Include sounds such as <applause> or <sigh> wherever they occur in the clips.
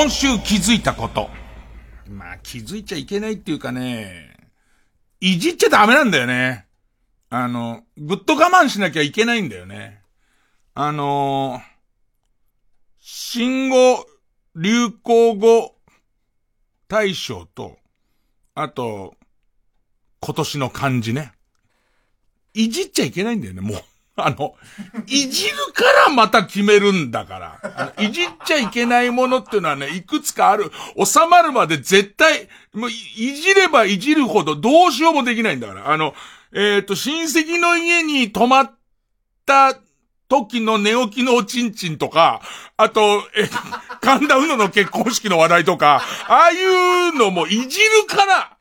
今週気づいたこと。まあ気づいちゃいけないっていうかね、いじっちゃダメなんだよね。あの、ぐっと我慢しなきゃいけないんだよね。あの新語、流行語大賞と、あと、今年の漢字ね。いじっちゃいけないんだよね、もう。<laughs> あの、いじるからまた決めるんだから。いじっちゃいけないものっていうのはね、いくつかある。収まるまで絶対、もういいじればいじるほどどうしようもできないんだから。あの、えっ、と、親戚の家に泊まった時の寝起きのおちんちんとか、あと、え、<laughs> 神田うのの結婚式の話題とか、ああいうのもいじるから、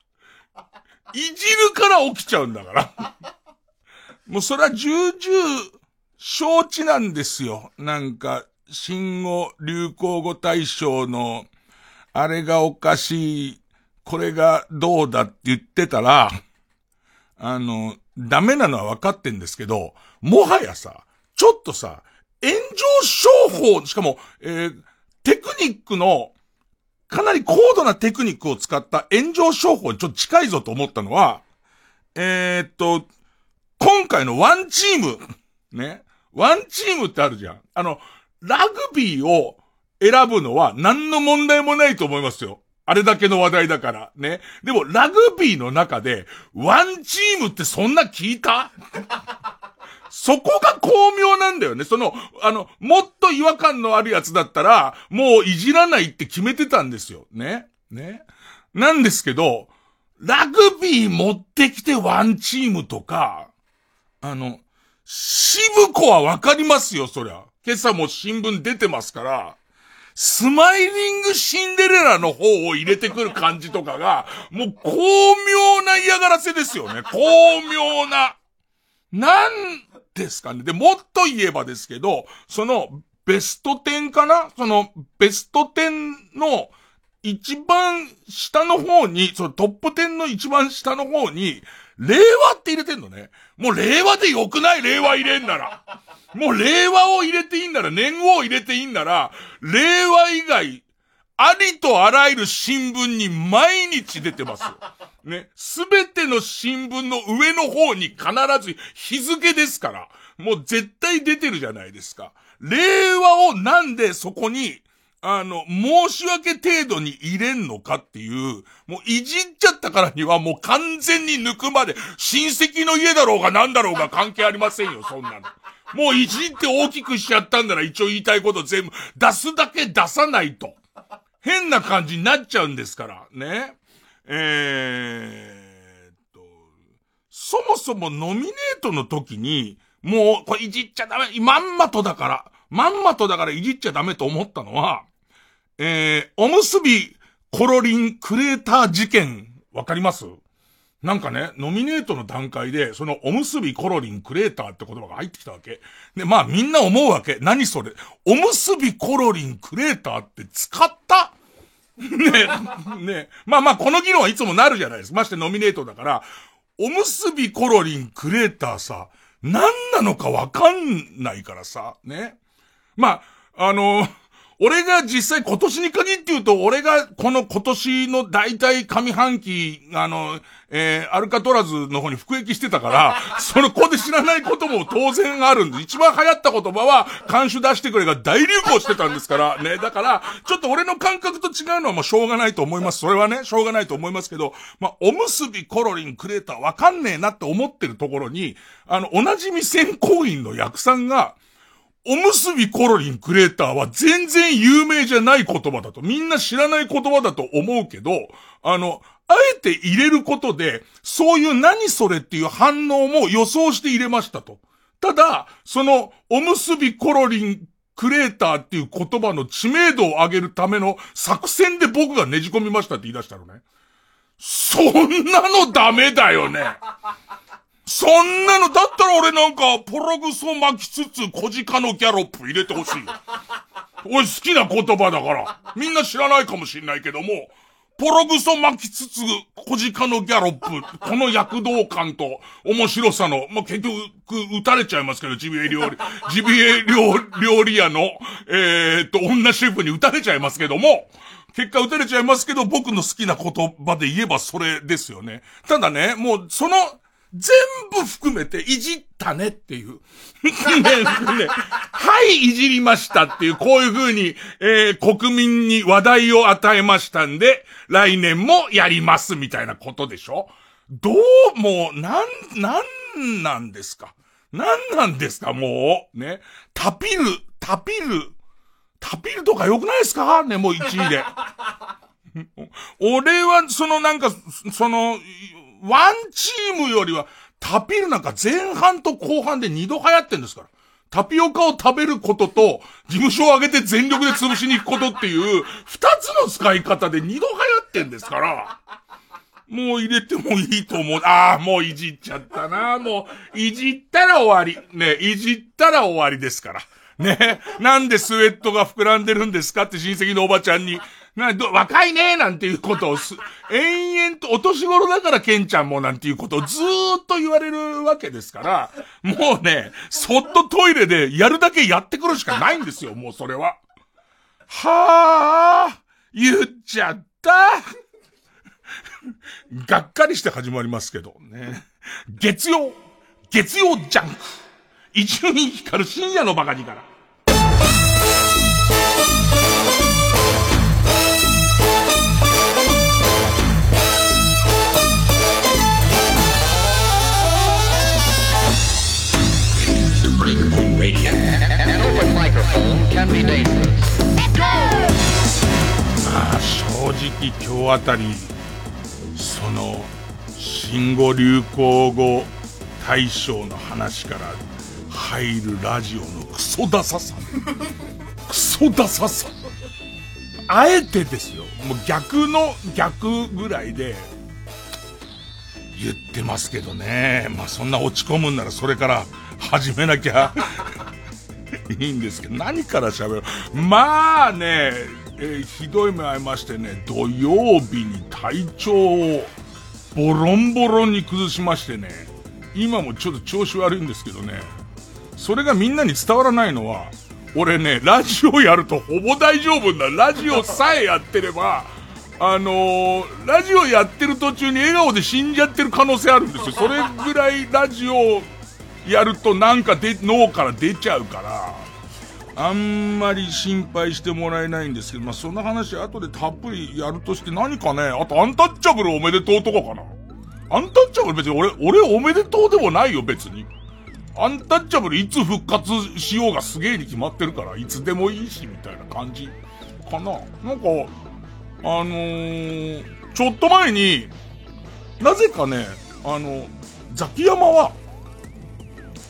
いじるから起きちゃうんだから。もうそれは重々承知なんですよ。なんか、新語・流行語大賞の、あれがおかしい、これがどうだって言ってたら、あの、ダメなのは分かってんですけど、もはやさ、ちょっとさ、炎上商法、しかも、えーテクニックの、かなり高度なテクニックを使った炎上商法にちょっと近いぞと思ったのは、えーっと、今回のワンチーム、ね。ワンチームってあるじゃん。あの、ラグビーを選ぶのは何の問題もないと思いますよ。あれだけの話題だから。ね。でも、ラグビーの中で、ワンチームってそんな聞いた？そこが巧妙なんだよね。その、あの、もっと違和感のあるやつだったら、もういじらないって決めてたんですよ。ね。ね。なんですけど、ラグビー持ってきてワンチームとか、あの、渋子はわかりますよ、そりゃ。今朝も新聞出てますから、スマイリングシンデレラの方を入れてくる感じとかが、もう巧妙な嫌がらせですよね。巧妙な。なんですかね。で、もっと言えばですけど、その、ベスト10かな？その、ベスト10の、一番下の方に、そのトップ10の一番下の方に、令和って入れてんのね。もう令和でよくない？令和入れんなら。もう令和を入れていいんなら、年号を入れていいんなら、令和以外、ありとあらゆる新聞に毎日出てます。ね。すべての新聞の上の方に必ず日付ですから。もう絶対出てるじゃないですか。令和をなんでそこに、あの、申し訳程度に入れんのかっていう、もういじっちゃったからにはもう完全に抜くまで、親戚の家だろうが何だろうが <laughs> 関係ありませんよ、そんなの。もういじって大きくしちゃったんなら一応言いたいこと全部出すだけ出さないと。変な感じになっちゃうんですから、ね。えーっと、そもそもノミネートの時に、もう、これいじっちゃダメ、まんまとだから、まんまとだからいじっちゃダメと思ったのは、えー、おむすびコロリンクレーター事件、わかります？なんかね、ノミネートの段階で、そのおむすびコロリンクレーターって言葉が入ってきたわけ。で、まあみんな思うわけ。何それ？おむすびコロリンクレーターって使った？<laughs> ねねまあまあこの議論はいつもなるじゃないですか。ましてノミネートだから、おむすびコロリンクレーターさ、何なのかわかんないからさ、ね。まあ、あの、俺が実際今年に限って言うと、俺がこの今年の大体上半期、あの、えー、アルカトラズの方に服役してたから、<laughs> その子で知らないことも当然あるんで、一番流行った言葉は、監修出してくれが大流行してたんですから、ね。だから、ちょっと俺の感覚と違うのはもうしょうがないと思います。それはね、しょうがないと思いますけど、まあ、おむすびコロリンクレーターわかんねえなって思ってるところに、あの、同じ未選行員の役さんが、おむすびコロリンクレーターは全然有名じゃない言葉だと。みんな知らない言葉だと思うけど、あの、あえて入れることで、そういう何それっていう反応も予想して入れましたと。ただ、その、おむすびコロリンクレーターっていう言葉の知名度を上げるための作戦で僕がねじ込みましたって言い出したのね。そんなのダメだよね。そんなの、だったら俺なんか、ポログソ巻きつつ、小鹿のギャロップ入れてほしい。俺好きな言葉だから。みんな知らないかもしんないけども、ポログソ巻きつつ、小鹿のギャロップ、この躍動感と面白さの、まあ、結局、撃たれちゃいますけど、ジビエ料理、<laughs> ジビエ料料理屋の、えー、っと、女シェフに撃たれちゃいますけども、結果撃たれちゃいますけど、僕の好きな言葉で言えばそれですよね。ただね、もう、その、全部含めていじったねっていう。ね、ね、はい、いじりましたっていう、こういう風に、えー、国民に話題を与えましたんで、来年もやりますみたいなことでしょ？どう、も、なん、なんなんですか？なんなんですか？もう、ね？タピル、タピル、タピルとか良くないですか？ね、もう1位で。俺は、そのなんか、その、ワンチームよりは、タピルなんか前半と後半で二度流行ってんですから。タピオカを食べることと、事務所を上げて全力で潰しに行くことっていう、二つの使い方で二度流行ってんですから。もう入れてもいいと思う。ああ、もういじっちゃったな。もう、いじったら終わり。ね、いじったら終わりですから。ね、なんでスウェットが膨らんでるんですかって親戚のおばちゃんにな、ど、若いねなんていうことをす、延々と、お年頃だからケンちゃんもなんていうことをずーっと言われるわけですから、もうね、そっとトイレでやるだけやってくるしかないんですよ、もうそれは。はあ、言っちゃった。がっかりして始まりますけどね。月曜、月曜ジャンク。一瞬光る深夜のバカ力。Radio. An open microphone can be dangerous. まあ正直今日あたりその新語・流行語大賞の話から入るラジオのクソダサさ <laughs> クソダサさあえてですよもう逆の逆ぐらいで言ってますけどねまあそんな落ち込むんならそれから始めなきゃいいんですけど、何から喋るまあね、えー、ひどい目合いましてね、土曜日に体調をボロンボロンに崩しましてね、今もちょっと調子悪いんですけどね、それがみんなに伝わらないのは、俺ね、ラジオやるとほぼ大丈夫だ。ラジオさえやってれば、あのー、ラジオやってる途中に笑顔で死んじゃってる可能性あるんですよ。それぐらいラジオやるとなんかで脳から出ちゃうから、あんまり心配してもらえないんですけど、まあ、その話後でたっぷりやるとして何かね、あとアンタッチャブルおめでとうとかかな？アンタッチャブル別に俺、俺おめでとうでもないよ別に。アンタッチャブルいつ復活しようがすげえに決まってるから、いつでもいいし、みたいな感じかな？なんか、あのー、ちょっと前に、なぜかね、あの、ザキヤマは、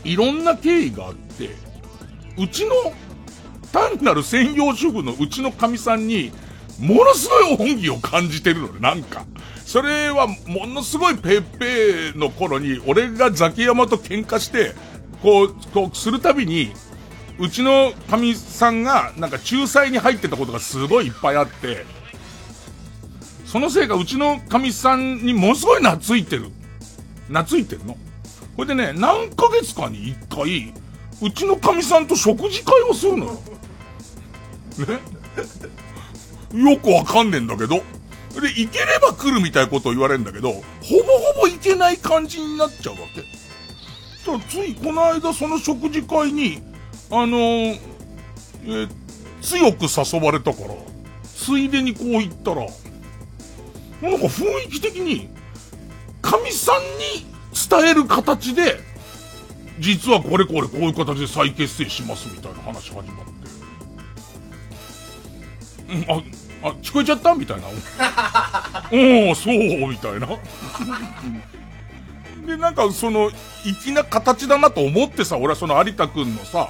いろんな経緯があって、うちの、単なる専業主婦のうちの神さんに、ものすごい恩義を感じてるので、なんか。それは、ものすごいペッペーの頃に、俺がザキヤマと喧嘩して、こう、こう、するたびに、うちの神さんが、なんか仲裁に入ってたことがすごいいっぱいあって、そのせいかうちの神さんにものすごい懐いてる。懐いてるの。これでね、何ヶ月かに一回、うちのかみさんと食事会をするのよ。ね？よくわかんねえんだけど。で、行ければ来るみたいなことを言われるんだけど、ほぼほぼ行けない感じになっちゃうわけ。ただ、ついこの間その食事会に、あのー、え強く誘われたから、ついでにこう言ったら、なんか雰囲気的に、神さんに伝える形で、実はこれこれこういう形で再結成しますみたいな話始まって。うん、あ、あ、聞こえちゃったみたいな。おお、そう、みたいな。<laughs> で、なんかその、粋な形だなと思ってさ、俺はその有田くんのさ、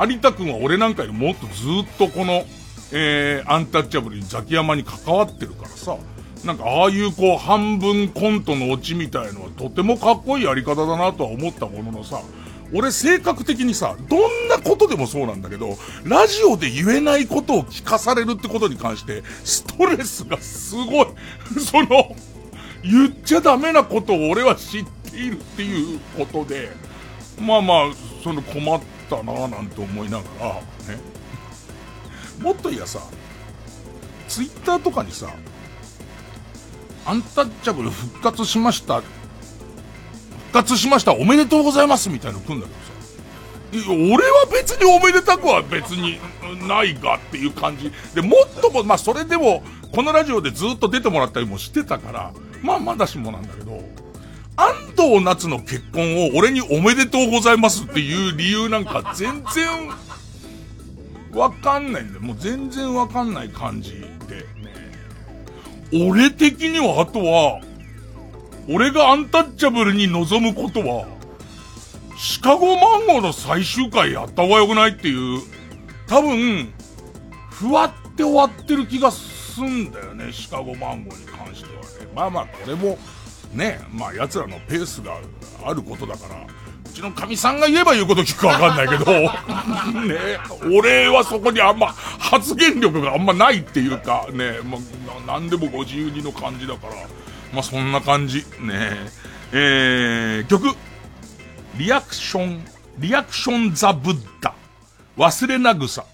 有田くんは俺なんかよりもっとずっとこの、えー、アンタッチャブルにザキヤマに関わってるからさ、なんかああいうこう半分コントのオチみたいのはとてもかっこいいやり方だなとは思ったもののさ、俺性格的にさ、どんなことでもそうなんだけど、ラジオで言えないことを聞かされるってことに関して、ストレスがすごい。<laughs> その、言っちゃダメなことを俺は知っているっていうことで、まあまあ、その困ったなぁなんて思いながら、ね。もっと言やさ、ツイッターとかにさ、アンタッチャブル復活しました復活しましたおめでとうございますみたいなの来んだけどさ。俺は別におめでたくは別にないがっていう感じ。で、もっとも、まあそれでも、このラジオでずっと出てもらったりもしてたから、まあまだしもなんだけど、安藤夏の結婚を俺におめでとうございますっていう理由なんか全然わかんないんだよ。もう全然わかんない感じ。俺的にはあとは、俺がアンタッチャブルに望むことは、シカゴマンゴーの最終回やった方がよくないっていう、多分、ふわって終わってる気がすんだよね、シカゴマンゴーに関してはね。まあまあ、これも、ね、まあ奴らのペースがあることだから、ちの神さんが言えば言うこと聞くかわかんないけど、<laughs> ね、俺はそこにあんま発言力があんまないっていうか、ね、まあ、なんでもご自由にの感じだから、まあ、そんな感じ。ねえー、曲。リアクション、リアクションザ・ブッダ。忘れなぐさ。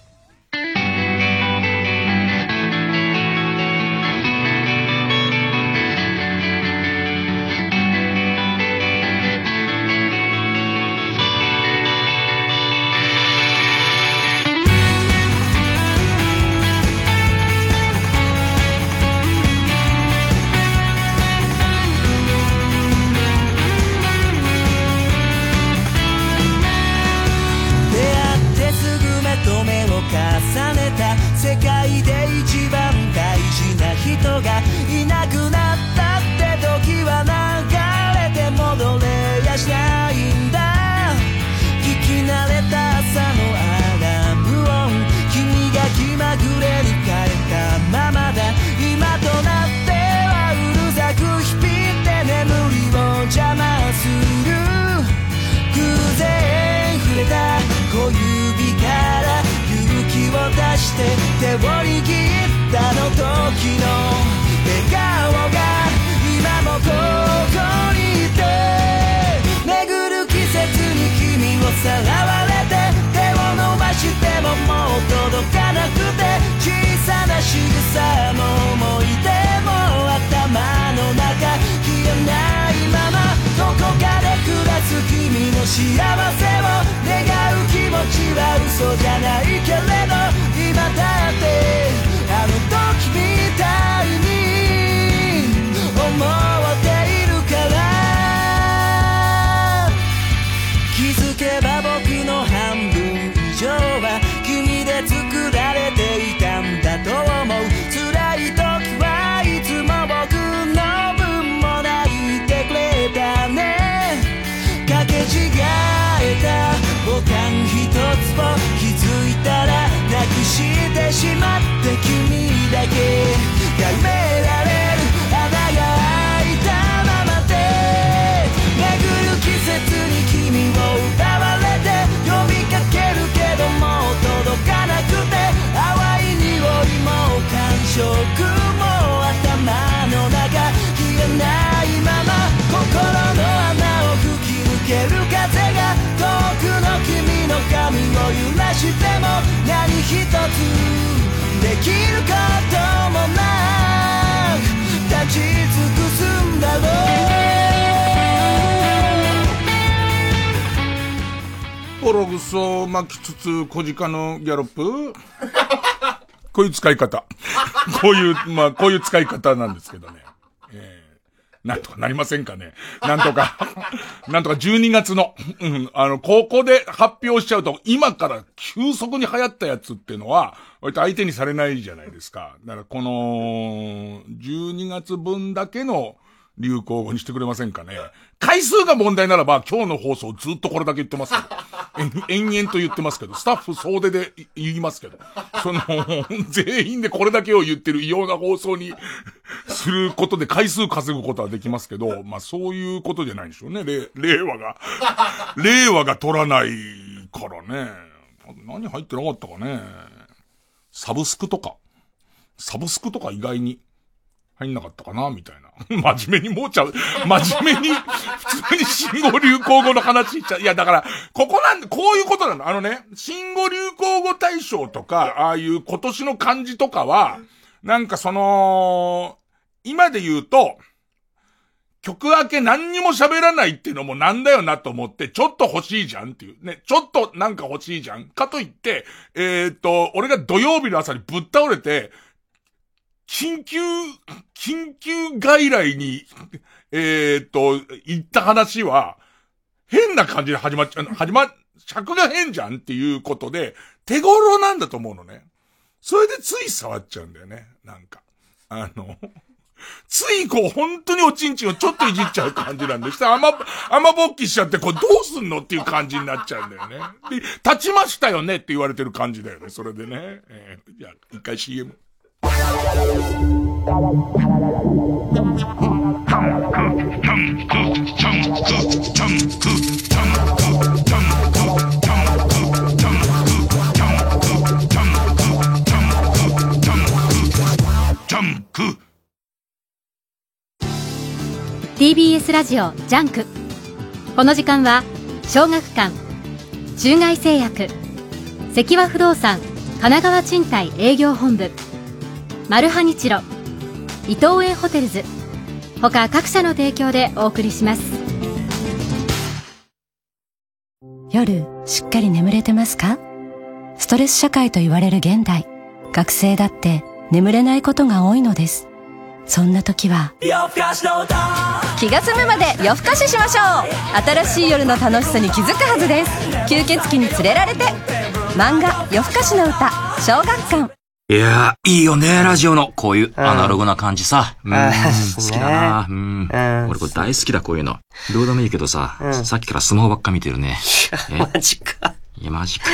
幸せを願う気持ちは嘘じゃないけれど今だってしてしまって君だけやめられる穴が開いたままで。巡る季節に君を歌われて呼びかけるけども届かなくて。淡い匂いも感触も頭の中。消えないまま心の穴を吹き抜ける風が遠くの君の髪を揺らしてもつできることもなく立ち尽くすんだろうオログソを巻きつつ小鹿のギャロップ <laughs> こういう使い方。こういう、まあ、こういう使い方なんですけどね。なんとかなりませんかね。なんとか、<laughs> なんとか12月の、うん、あの、ここで発表しちゃうと、今から急速に流行ったやつっていうのは、割と相手にされないじゃないですか。だからこの、12月分だけの流行語にしてくれませんかね。回数が問題ならば、今日の放送ずっとこれだけ言ってます。延々と言ってますけど、スタッフ総出で言いますけど。その、全員でこれだけを言ってる異様な放送にすることで回数稼ぐことはできますけど、まあそういうことじゃないんでしょうね。令和が。令和が取らないからね。何入ってなかったかね。サブスクとか。サブスクとか意外に入んなかったかなみたいな。<laughs> 真面目にもうちゃう。真面目に、普通に新語・流行語の話しちゃう。いや、だから、ここなんで、こういうことなの。あのね、新語・流行語大賞とか、ああいう今年の漢字とかは、なんかその、今で言うと、曲明け何にも喋らないっていうのもなんだよなと思って、ちょっと欲しいじゃんっていう。ね、ちょっとなんか欲しいじゃん。かといって、えー、っと、俺が土曜日の朝にぶっ倒れて、緊急、緊急外来に、えー、っと、行った話は、変な感じで始まっちゃう、始ま、尺が変じゃんっていうことで、手頃なんだと思うのね。それでつい触っちゃうんだよね。なんか。あの、ついこう本当におちんちんをちょっといじっちゃう感じなんで、した甘、甘ぼっきしちゃってこれどうすんのっていう感じになっちゃうんだよね。で、立ちましたよねって言われてる感じだよね。それでね。えー、じゃあ、一回 CM。TBS ラジオ JUNK。この時間は小学館中外製薬積和不動産神奈川賃貸営業本部。マルハニチロ。伊藤園ホテルズ。他各社の提供でお送りします。夜しっかり眠れてますか？ストレス社会と言われる現代。学生だって眠れないことが多いのです。そんな時は気が済むまで夜更かししましょう。新しい夜の楽しさに気づくはずです。吸血鬼に連れられて漫画「夜更かしの歌」小学館いやー、いいよね、ラジオの。こういうアナログな感じさ。うん、好きだな。うん。俺これ大好きだ、こういうの。どうでもいいけどさ、さっきからスマホばっか見てるね。マジか。いや、マジか。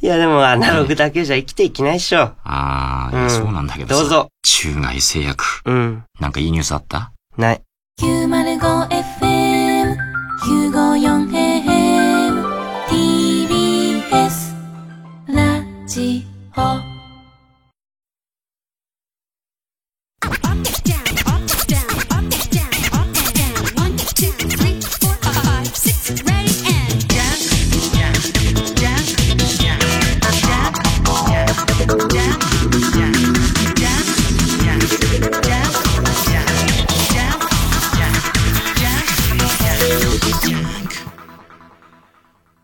いや、でもアナログだけじゃ生きていけないっしょ。ああ、いや、そうなんだけどさ。どうぞ。中外製薬。うん。なんかいいニュースあった？ない。905FM、954AM、TBS、ラジオ。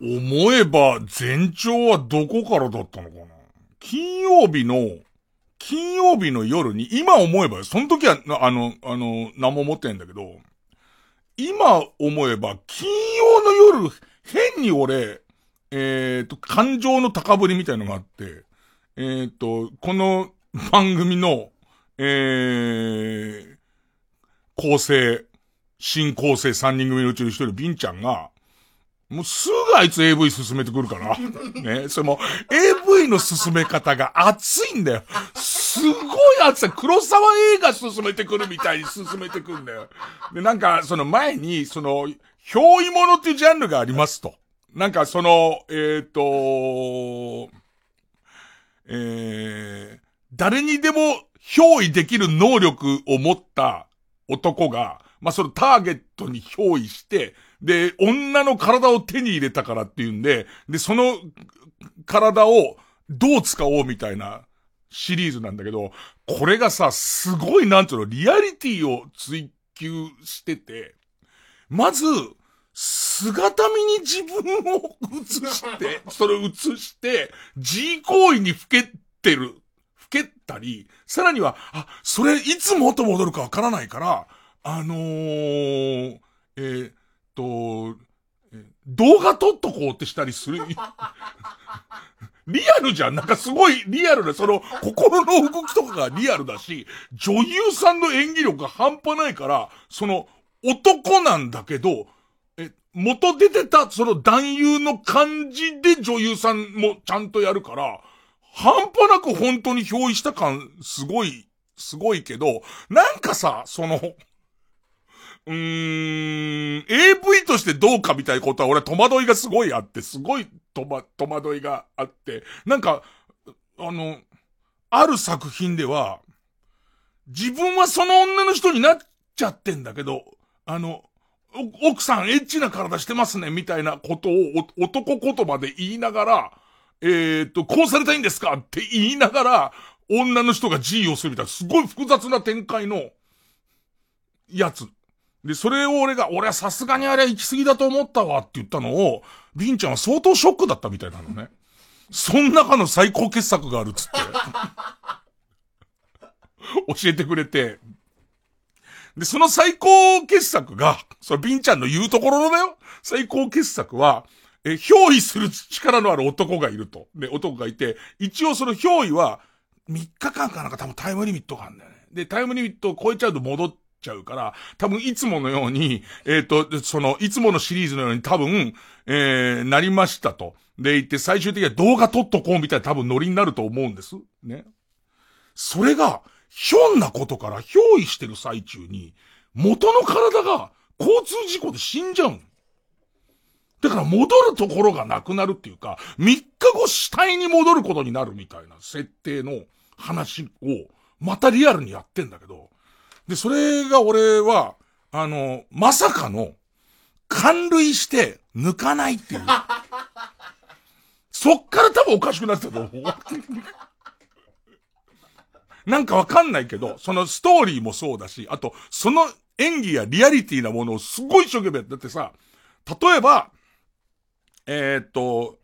思えば前兆はどこからだったのかな?金曜日の、金曜日の夜に、今思えば、その時は、あの、あの、何も思ってんだけど、今思えば、金曜の夜、変に俺、えっ、ー、と、感情の高ぶりみたいのがあって、えっ、ー、と、この番組の、えー、構成、新構成3人組のうちの一人、ビンちゃんが、もうすぐあいつ AV 進めてくるから。<laughs> ね。それも AV の進め方が熱いんだよ。すごい熱い。黒沢映画進めてくるみたいに進めてくるんだよ。で、なんか、その前に、その、憑依物っていうジャンルがありますと。なんかその、えっ、ー、と、えー、誰にでも憑依できる能力を持った男が、まあ、そのターゲットに憑依して、で、女の体を手に入れたからっていうんで、で、その体をどう使おうみたいなシリーズなんだけど、これがさ、すごいなんていうの、リアリティを追求してて、まず、姿見に自分を映して、<laughs> それを映して、G 行為にふけてる、ふけたり、さらには、あ、それいつ元戻るかわからないから、あのー、えー、っと、動画撮っとこうってしたりする。リアルじゃん。なんかすごいリアルな、その、心の動きとかがリアルだし、女優さんの演技力が半端ないから、その、男なんだけど、え、元出てた、その男優の感じで女優さんもちゃんとやるから、半端なく本当に憑依した感、すごい、すごいけど、なんかさ、その、うーん、AV としてどうかみたいなことは俺は戸惑いがすごいあって、すごい戸戸惑いがあって、なんか、あの、ある作品では、自分はその女の人になっちゃってんだけど、あの、奥さんエッチな体してますね、みたいなことを男言葉で言いながら、えー、っと、こうされたいんですかって言いながら、女の人が G をするみたいな、すごい複雑な展開の、やつ。で、それを俺が、俺はさすがにあれは行き過ぎだと思ったわって言ったのを、ビンちゃんは相当ショックだったみたいなのね。その中の最高傑作があるっつって。<laughs> 教えてくれて。で、その最高傑作が、それビンちゃんの言うところのだよ。最高傑作は、え、憑依する力のある男がいると。で、男がいて、一応その憑依は、3日間かなんか多分タイムリミットがあるんだよね。で、タイムリミットを超えちゃうと戻っちゃうから、多分いつものように、えっ、ー、と、その、いつものシリーズのように多分、えー、なりましたと。で、言って最終的には動画撮っとこうみたいな多分ノリになると思うんです。ね。それが、ひょんなことから憑依してる最中に、元の体が交通事故で死んじゃうだから戻るところがなくなるっていうか、3日後死体に戻ることになるみたいな設定の話を、またリアルにやってんだけど、で、それが俺は、あの、まさかの、感類して抜かないっていう。そっから多分おかしくなってたと思う。なんかわかんないけど、そのストーリーもそうだし、あと、その演技やリアリティなものをすごい一生懸命だってさ、例えば、えー、っと、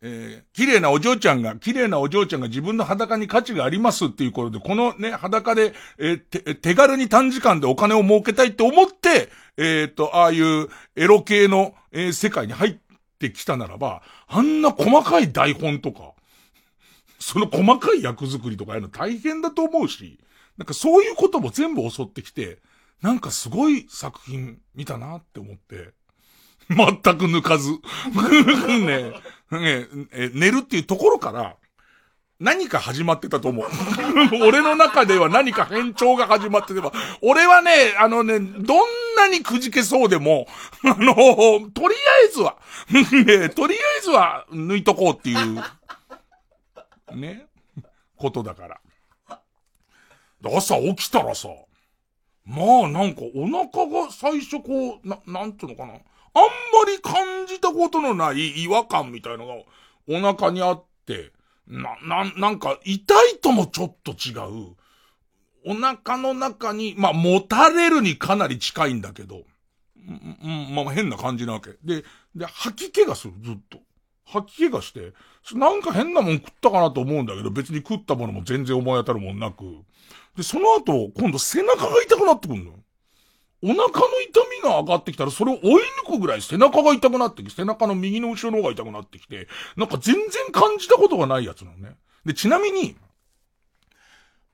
えー、綺麗なお嬢ちゃんが、綺麗なお嬢ちゃんが自分の裸に価値がありますっていうことで、このね、裸で、えー、手軽に短時間でお金を儲けたいって思って、えー、っと、ああいうエロ系の、えー、世界に入ってきたならば、あんな細かい台本とか、その細かい役作りとかやるの大変だと思うし、なんかそういうことも全部襲ってきて、なんかすごい作品見たなって思って、全く抜かず。<laughs> ねね寝るっていうところから、何か始まってたと思う。<laughs> 俺の中では何か変調が始まっててば、俺はね、あのね、どんなにくじけそうでも、<laughs> あの、とりあえずは、<laughs> ね、とりあえずは抜いとこうっていう、ね、ことだから。朝起きたらさ、まあなんかお腹が最初こう、な、なんていうのかな。あんまり感じたことのない違和感みたいのがお腹にあって、な、な、なんか痛いともちょっと違う。お腹の中に、まあ、持たれるにかなり近いんだけど、うん、まあ、変な感じなわけ。で、で、吐き気がする、ずっと。吐き気がして、なんか変なもん食ったかなと思うんだけど、別に食ったものも全然思い当たるもんなく。で、その後、今度背中が痛くなってくるのよ。お腹の痛みが上がってきたら、それを追い抜くぐらい背中が痛くなってきて、背中の右の後ろの方が痛くなってきて、なんか全然感じたことがないやつなのね。で、ちなみに、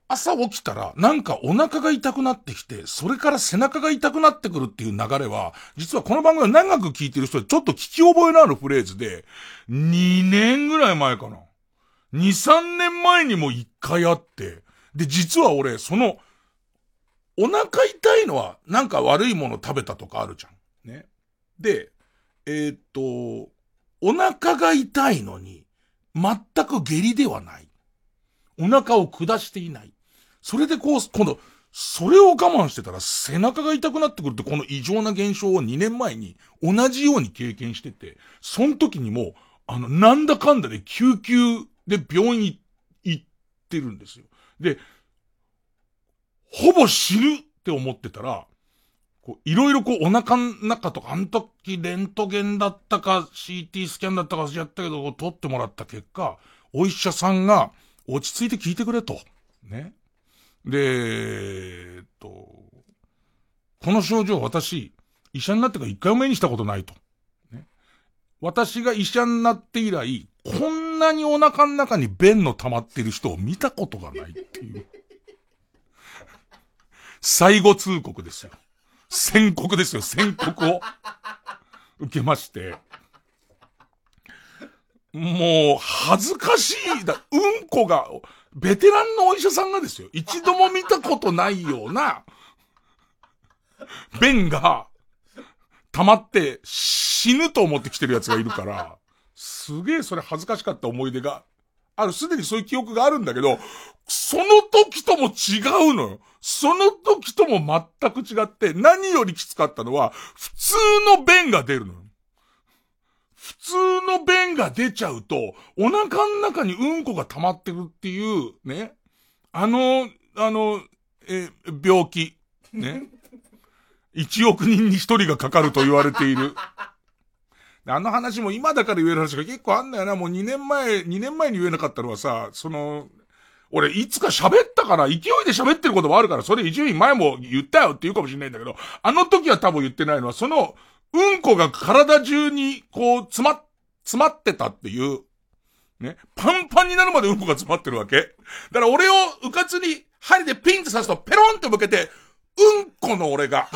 朝起きたら、なんかお腹が痛くなってきて、それから背中が痛くなってくるっていう流れは、実はこの番組を長く聞いてる人でちょっと聞き覚えのあるフレーズで、2年ぐらい前かな。2、3年前にも1回あって、で、実は俺、その、お腹痛いのはなんか悪いもの食べたとかあるじゃん。ね。で、えー、っと、お腹が痛いのに、全く下痢ではない。お腹を下していない。それでこう、今度、それを我慢してたら背中が痛くなってくるってこの異常な現象を2年前に同じように経験してて、その時にも、あの、なんだかんだで救急で病院行ってるんですよ。で、ほぼ死ぬって思ってたら、こう、いろいろこうお腹の中とか、あの時レントゲンだったか CT スキャンだったかやったけど、取ってもらった結果、お医者さんが落ち着いて聞いてくれと。ね。で、えっと、この症状私、医者になってから一回も目にしたことないと。ね、私が医者になって以来、こんなにお腹の中に便の溜まってる人を見たことがないっていう。最後通告ですよ。宣告ですよ、宣告を。受けまして。もう、恥ずかしいだ。うんこが、ベテランのお医者さんがですよ。一度も見たことないような、便が、溜まって死ぬと思ってきてる奴がいるから、すげえそれ恥ずかしかった思い出がある。すでにそういう記憶があるんだけど、その時とも違うのよ。その時とも全く違って、何よりきつかったのは、普通の便が出るのよ。普通の便が出ちゃうと、お腹の中にうんこが溜まってるっていう、ね。あの、あの、え、病気。ね。1億人に1人がかかると言われている。あの話も今だから言える話が結構あんだよな。もう2年前、2年前に言えなかったのはさ、その、俺いつか喋ったから、勢いで喋ってることもあるから、それ一応前も言ったよって言うかもしれないんだけど、あの時は多分言ってないのは、その、うんこが体中に、こう、詰ま、詰まってたっていう、ね。パンパンになるまでうんこが詰まってるわけ。だから俺をうかつに針でピンと刺すとペロンって向けて、うんこの俺が、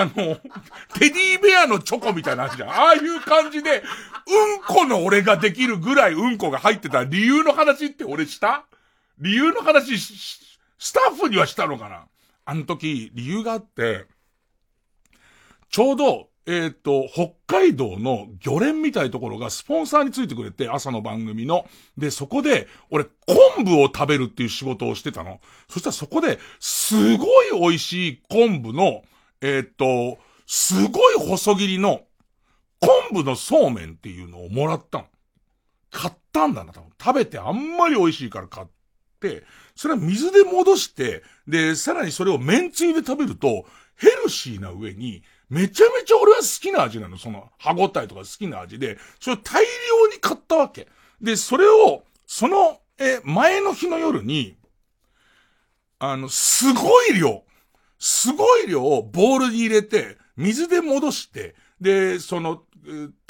あの、テディベアのチョコみたいなあるじゃん。ああいう感じで、うんこの俺ができるぐらいうんこが入ってた理由の話って俺した？理由の話スタッフにはしたのかな？あの時、理由があって、ちょうど、えっ、ー、と、北海道の魚連みたいところがスポンサーについてくれて、朝の番組の。で、そこで、俺、昆布を食べるっていう仕事をしてたの。そしたらそこで、すごい美味しい昆布の、えっ、と、すごい細切りの、昆布のそうめんっていうのをもらったの。買ったんだな、多分。食べてあんまり美味しいから買って、それは水で戻して、で、さらにそれを麺つゆで食べると、ヘルシーな上に、めちゃめちゃ俺は好きな味なの。その、歯応えとか好きな味で、それを大量に買ったわけ。で、それを、その、え、前の日の夜に、あの、すごい量、すごい量をボウルに入れて、水で戻して、で、その、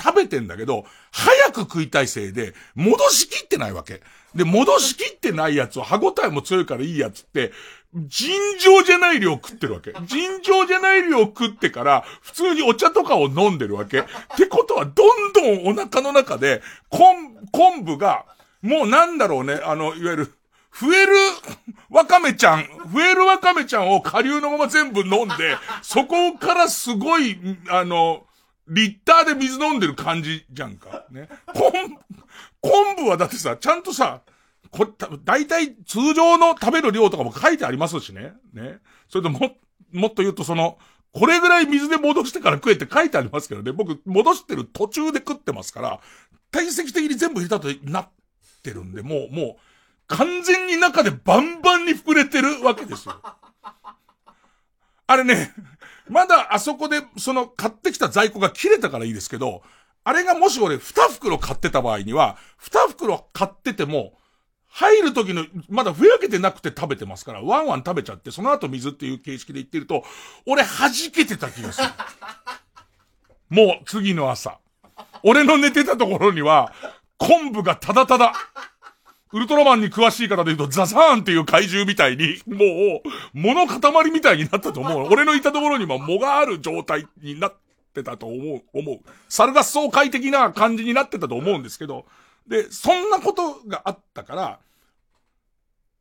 食べてんだけど、早く食いたいせいで、戻しきってないわけ。で、戻しきってないやつを歯応えも強いからいいやつって、尋常じゃない量食ってるわけ。尋常じゃない量食ってから、普通にお茶とかを飲んでるわけ。ってことは、どんどんお腹の中で、昆、昆布が、もうなんだろうね、あの、いわゆる、増えるわかめちゃん、増えるわかめちゃんを下流のまま全部飲んで、<laughs> そこからすごい、あの、リッターで水飲んでる感じじゃんか。ね。昆、昆布はだってさ、ちゃんとさ、こ、だいたい通常の食べる量とかも書いてありますしね。ね。それとも、もっと言うとその、これぐらい水で戻してから食えって書いてありますけどね。僕、戻してる途中で食ってますから、体積的に全部入れたとなってるんで、もう、もう、完全に中でバンバンに膨れてるわけですよ。あれね、まだあそこで、その、買ってきた在庫が切れたからいいですけど、あれがもし俺2袋買ってた場合には、2袋買ってても、入る時の、まだふやけてなくて食べてますから、ワンワン食べちゃって、その後水っていう形式で言ってると、俺弾けてた気がする。もう次の朝。俺の寝てたところには、昆布がただただ、ウルトラマンに詳しい方で言うと、ザザーンっていう怪獣みたいに、もう、物塊みたいになったと思う。<laughs> 俺のいたところにも藻がある状態になってたと思う、思う。サルガス総会的な感じになってたと思うんですけど、で、そんなことがあったから、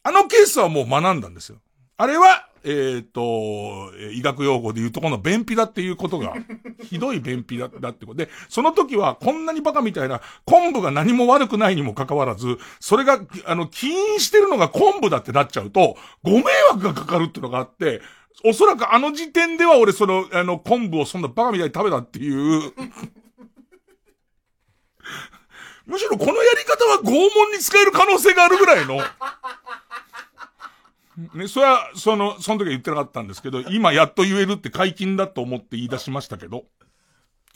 あのケースはもう学んだんですよ。あれは、えっ、ー、と、医学用語で言うとこの便秘だっていうことが、<laughs> ひどい便秘だってことで、その時はこんなにバカみたいな昆布が何も悪くないにもかかわらず、それが、あの、起因してるのが昆布だってなっちゃうと、ご迷惑がかかるってのがあって、おそらくあの時点では俺その、あの、昆布をそんなバカみたいに食べたっていう <laughs> むしろこのやり方は拷問に使える可能性があるぐらいの。ね、それは、その、その時は言ってなかったんですけど、<laughs> 今やっと言えるって解禁だと思って言い出しましたけど。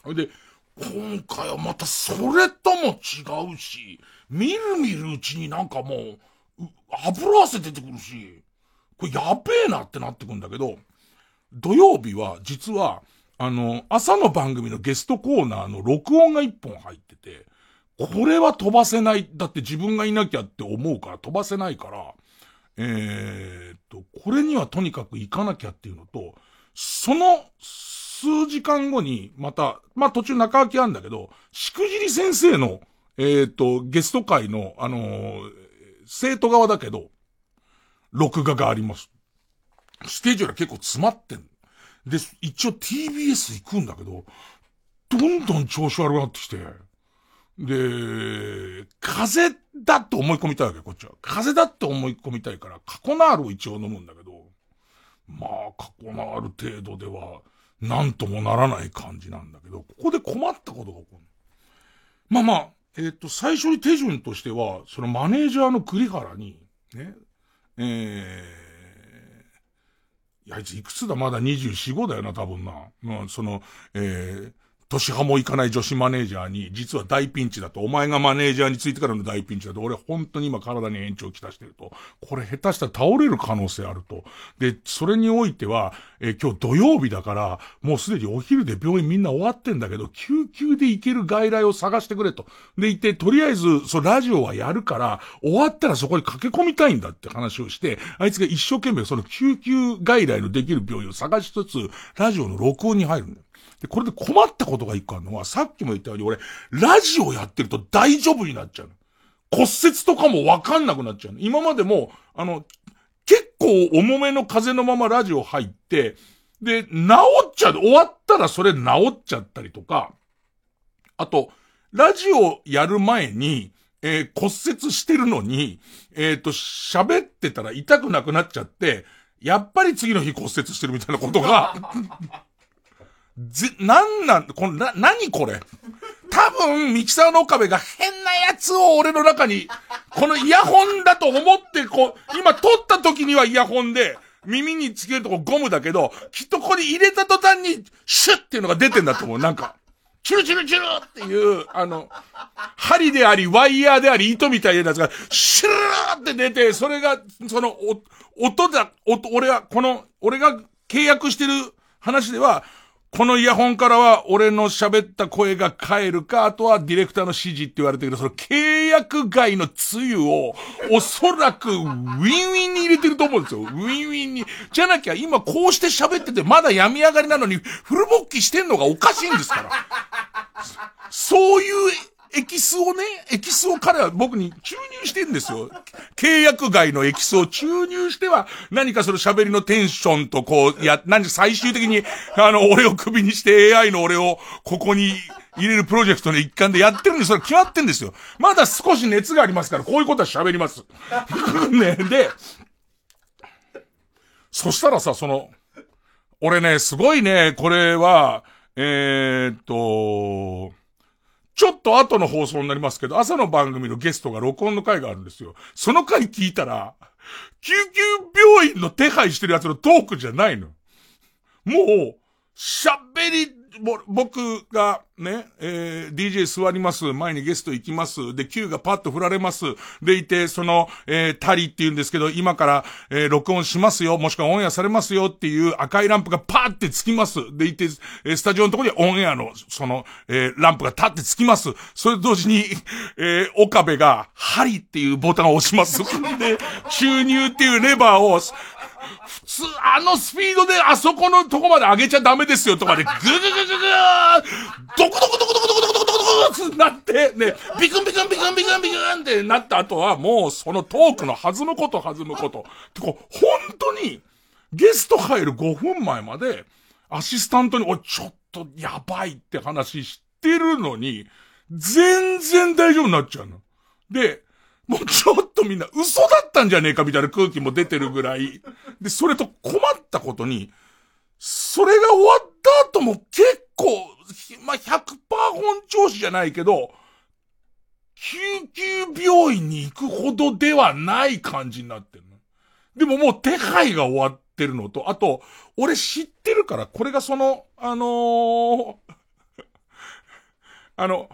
で、今回はまたそれとも違うし、見る見るうちになんかもう、油汗出てくるし、これやべえなってなってくんだけど、土曜日は実は、あの、朝の番組のゲストコーナーの録音が一本入ってて、これは飛ばせない。だって自分がいなきゃって思うから飛ばせないから、えー、っと、これにはとにかく行かなきゃっていうのと、その数時間後に、また、まあ、途中中空きあんだけど、しくじり先生の、えー、っと、ゲスト会の、あのー、生徒側だけど、録画があります。ステージは結構詰まってん。で、一応 TBS 行くんだけど、どんどん調子悪くなってきて、で、風だって思い込みたいわけ、こっちは。風だって思い込みたいから、カコナールを一応飲むんだけど、まあ、カコナール程度では、なんともならない感じなんだけど、ここで困ったことが起こる。まあまあ、えっ、と、最初に手順としては、そのマネージャーの栗原に、ね、えー、いや、あいついくつだ？まだ24、5だよな、多分な。まあ、その、えー、年派もいかない女子マネージャーに、実は大ピンチだと、お前がマネージャーについてからの大ピンチだと、俺本当に今体に延長をきたしてると、これ下手したら倒れる可能性あると。で、それにおいては、え今日土曜日だから、もうすでにお昼で病院みんな終わってんだけど、救急で行ける外来を探してくれと。で、言って、とりあえず、そうラジオはやるから、終わったらそこに駆け込みたいんだって話をして、あいつが一生懸命その救急外来のできる病院を探しつつ、ラジオの録音に入るんだよ。で、これで困ったことが一個あるのは、さっきも言ったように、俺、ラジオやってると大丈夫になっちゃう骨折とかもわかんなくなっちゃう今までも、あの、結構重めの風のままラジオ入って、で、治っちゃう。終わったらそれ治っちゃったりとか、あと、ラジオやる前に、えー、骨折してるのに、えっ、ー、と、喋ってたら痛くなくなっちゃって、やっぱり次の日骨折してるみたいなことがぜ、なんなん、この、な、なにこれ？多分、ミキサーの岡部が変なやつを俺の中に、このイヤホンだと思って、こう、今撮った時にはイヤホンで、耳につけるとこゴムだけど、きっとここに入れた途端に、シュッっていうのが出てんだと思う。なんか、チュルチュルチュルっていう、あの、針であり、ワイヤーであり、糸みたいなやつが、シュルーって出て、それが、その、お音だ、音、俺は、この、俺が契約してる話では、このイヤホンからは俺の喋った声が帰るか、あとはディレクターの指示って言われてるけど、その契約外のつゆを、おそらくウィンウィンに入れてると思うんですよ。ウィンウィンに。じゃなきゃ今こうして喋っててまだ病み上がりなのにフル勃起してんのがおかしいんですから。そういうエキスをね、エキスを彼は僕に注入してんですよ。契約外のエキスを注入しては、何かその喋りのテンションとこう、や、何最終的に、あの、俺を首にして AI の俺をここに入れるプロジェクトの一環でやってるんです。それ決まってんですよ。まだ少し熱がありますから、こういうことは喋ります。<laughs> ね、で、そしたらさ、その、俺ね、すごいね、これは、えー、っと、ちょっと後の放送になりますけど、朝の番組のゲストが録音の回があるんですよ。その回聞いたら、救急病院の手配してるやつのトークじゃないの。もう、喋り僕がね、えー、DJ 座ります。前にゲスト行きます。で、Q がパッと振られます。でいて、その、えー、タリって言うんですけど、今から、えー、録音しますよ。もしくはオンエアされますよっていう赤いランプがパーってつきます。でいて、えー、スタジオのところにオンエアの、その、えー、ランプが立ってつきます。それと同時に、えー、岡部が、針っていうボタンを押します。<laughs> で、注入っていうレバーを、普通、あのスピードであそこのとこまで上げちゃダメですよとかで、ぐぐぐぐぐードクドクドクドクドクドクドクドクってなって、ね、ビクンビクンビクンビクンビクンってなった後は、もうそのトークの弾むこと弾むこと。ってか、本当に、ゲスト入る5分前まで、アシスタントに、おい、ちょっとやばいって話してるのに、全然大丈夫になっちゃうの。で、もうちょっとみんな嘘だったんじゃねえかみたいな空気も出てるぐらい。で、それと困ったことに、それが終わった後も結構、まあ、100%本調子じゃないけど、救急病院に行くほどではない感じになってるの。でももう手配が終わってるのと、あと、俺知ってるから、これがその、あのー、<laughs> あの、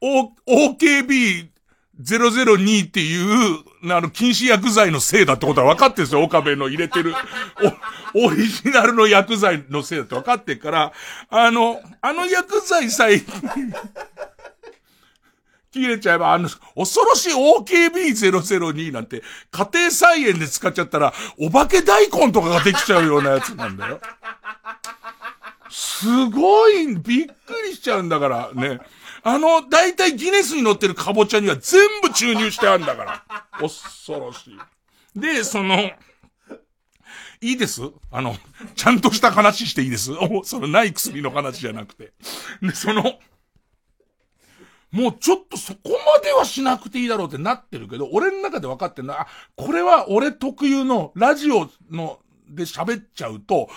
O、OKB 002っていう、あの、禁止薬剤のせいだってことは分かってるんですよ。岡部の入れてる、<laughs> お、オリジナルの薬剤のせいだって分かってるから、あの、あの薬剤さえ切れちゃえば、あの、恐ろしい OKB002 なんて、家庭菜園で使っちゃったら、お化け大根とかができちゃうようなやつなんだよ。すごい、びっくりしちゃうんだから、ね。あの、だいたいギネスに乗ってるカボチャには全部注入してあるんだから。<laughs> 恐ろしい。で、その、いいです？あの、ちゃんとした話していいです？<laughs> お、そのない薬の話じゃなくて。で、その、もうちょっとそこまではしなくていいだろうってなってるけど、俺の中で分かってるのは、これは俺特有のラジオので喋っちゃうと、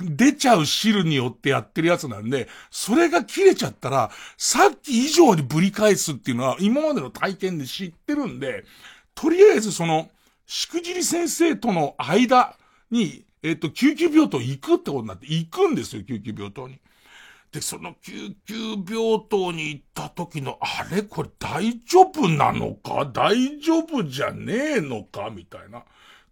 出ちゃう汁によってやってるやつなんで、それが切れちゃったら、さっき以上にぶり返すっていうのは今までの体験で知ってるんで、とりあえずその、しくじり先生との間に、えっ、と、救急病棟行くってことになって、行くんですよ、救急病棟に。で、その救急病棟に行った時の、あれ？これ大丈夫なのか？大丈夫じゃねえのか？みたいな。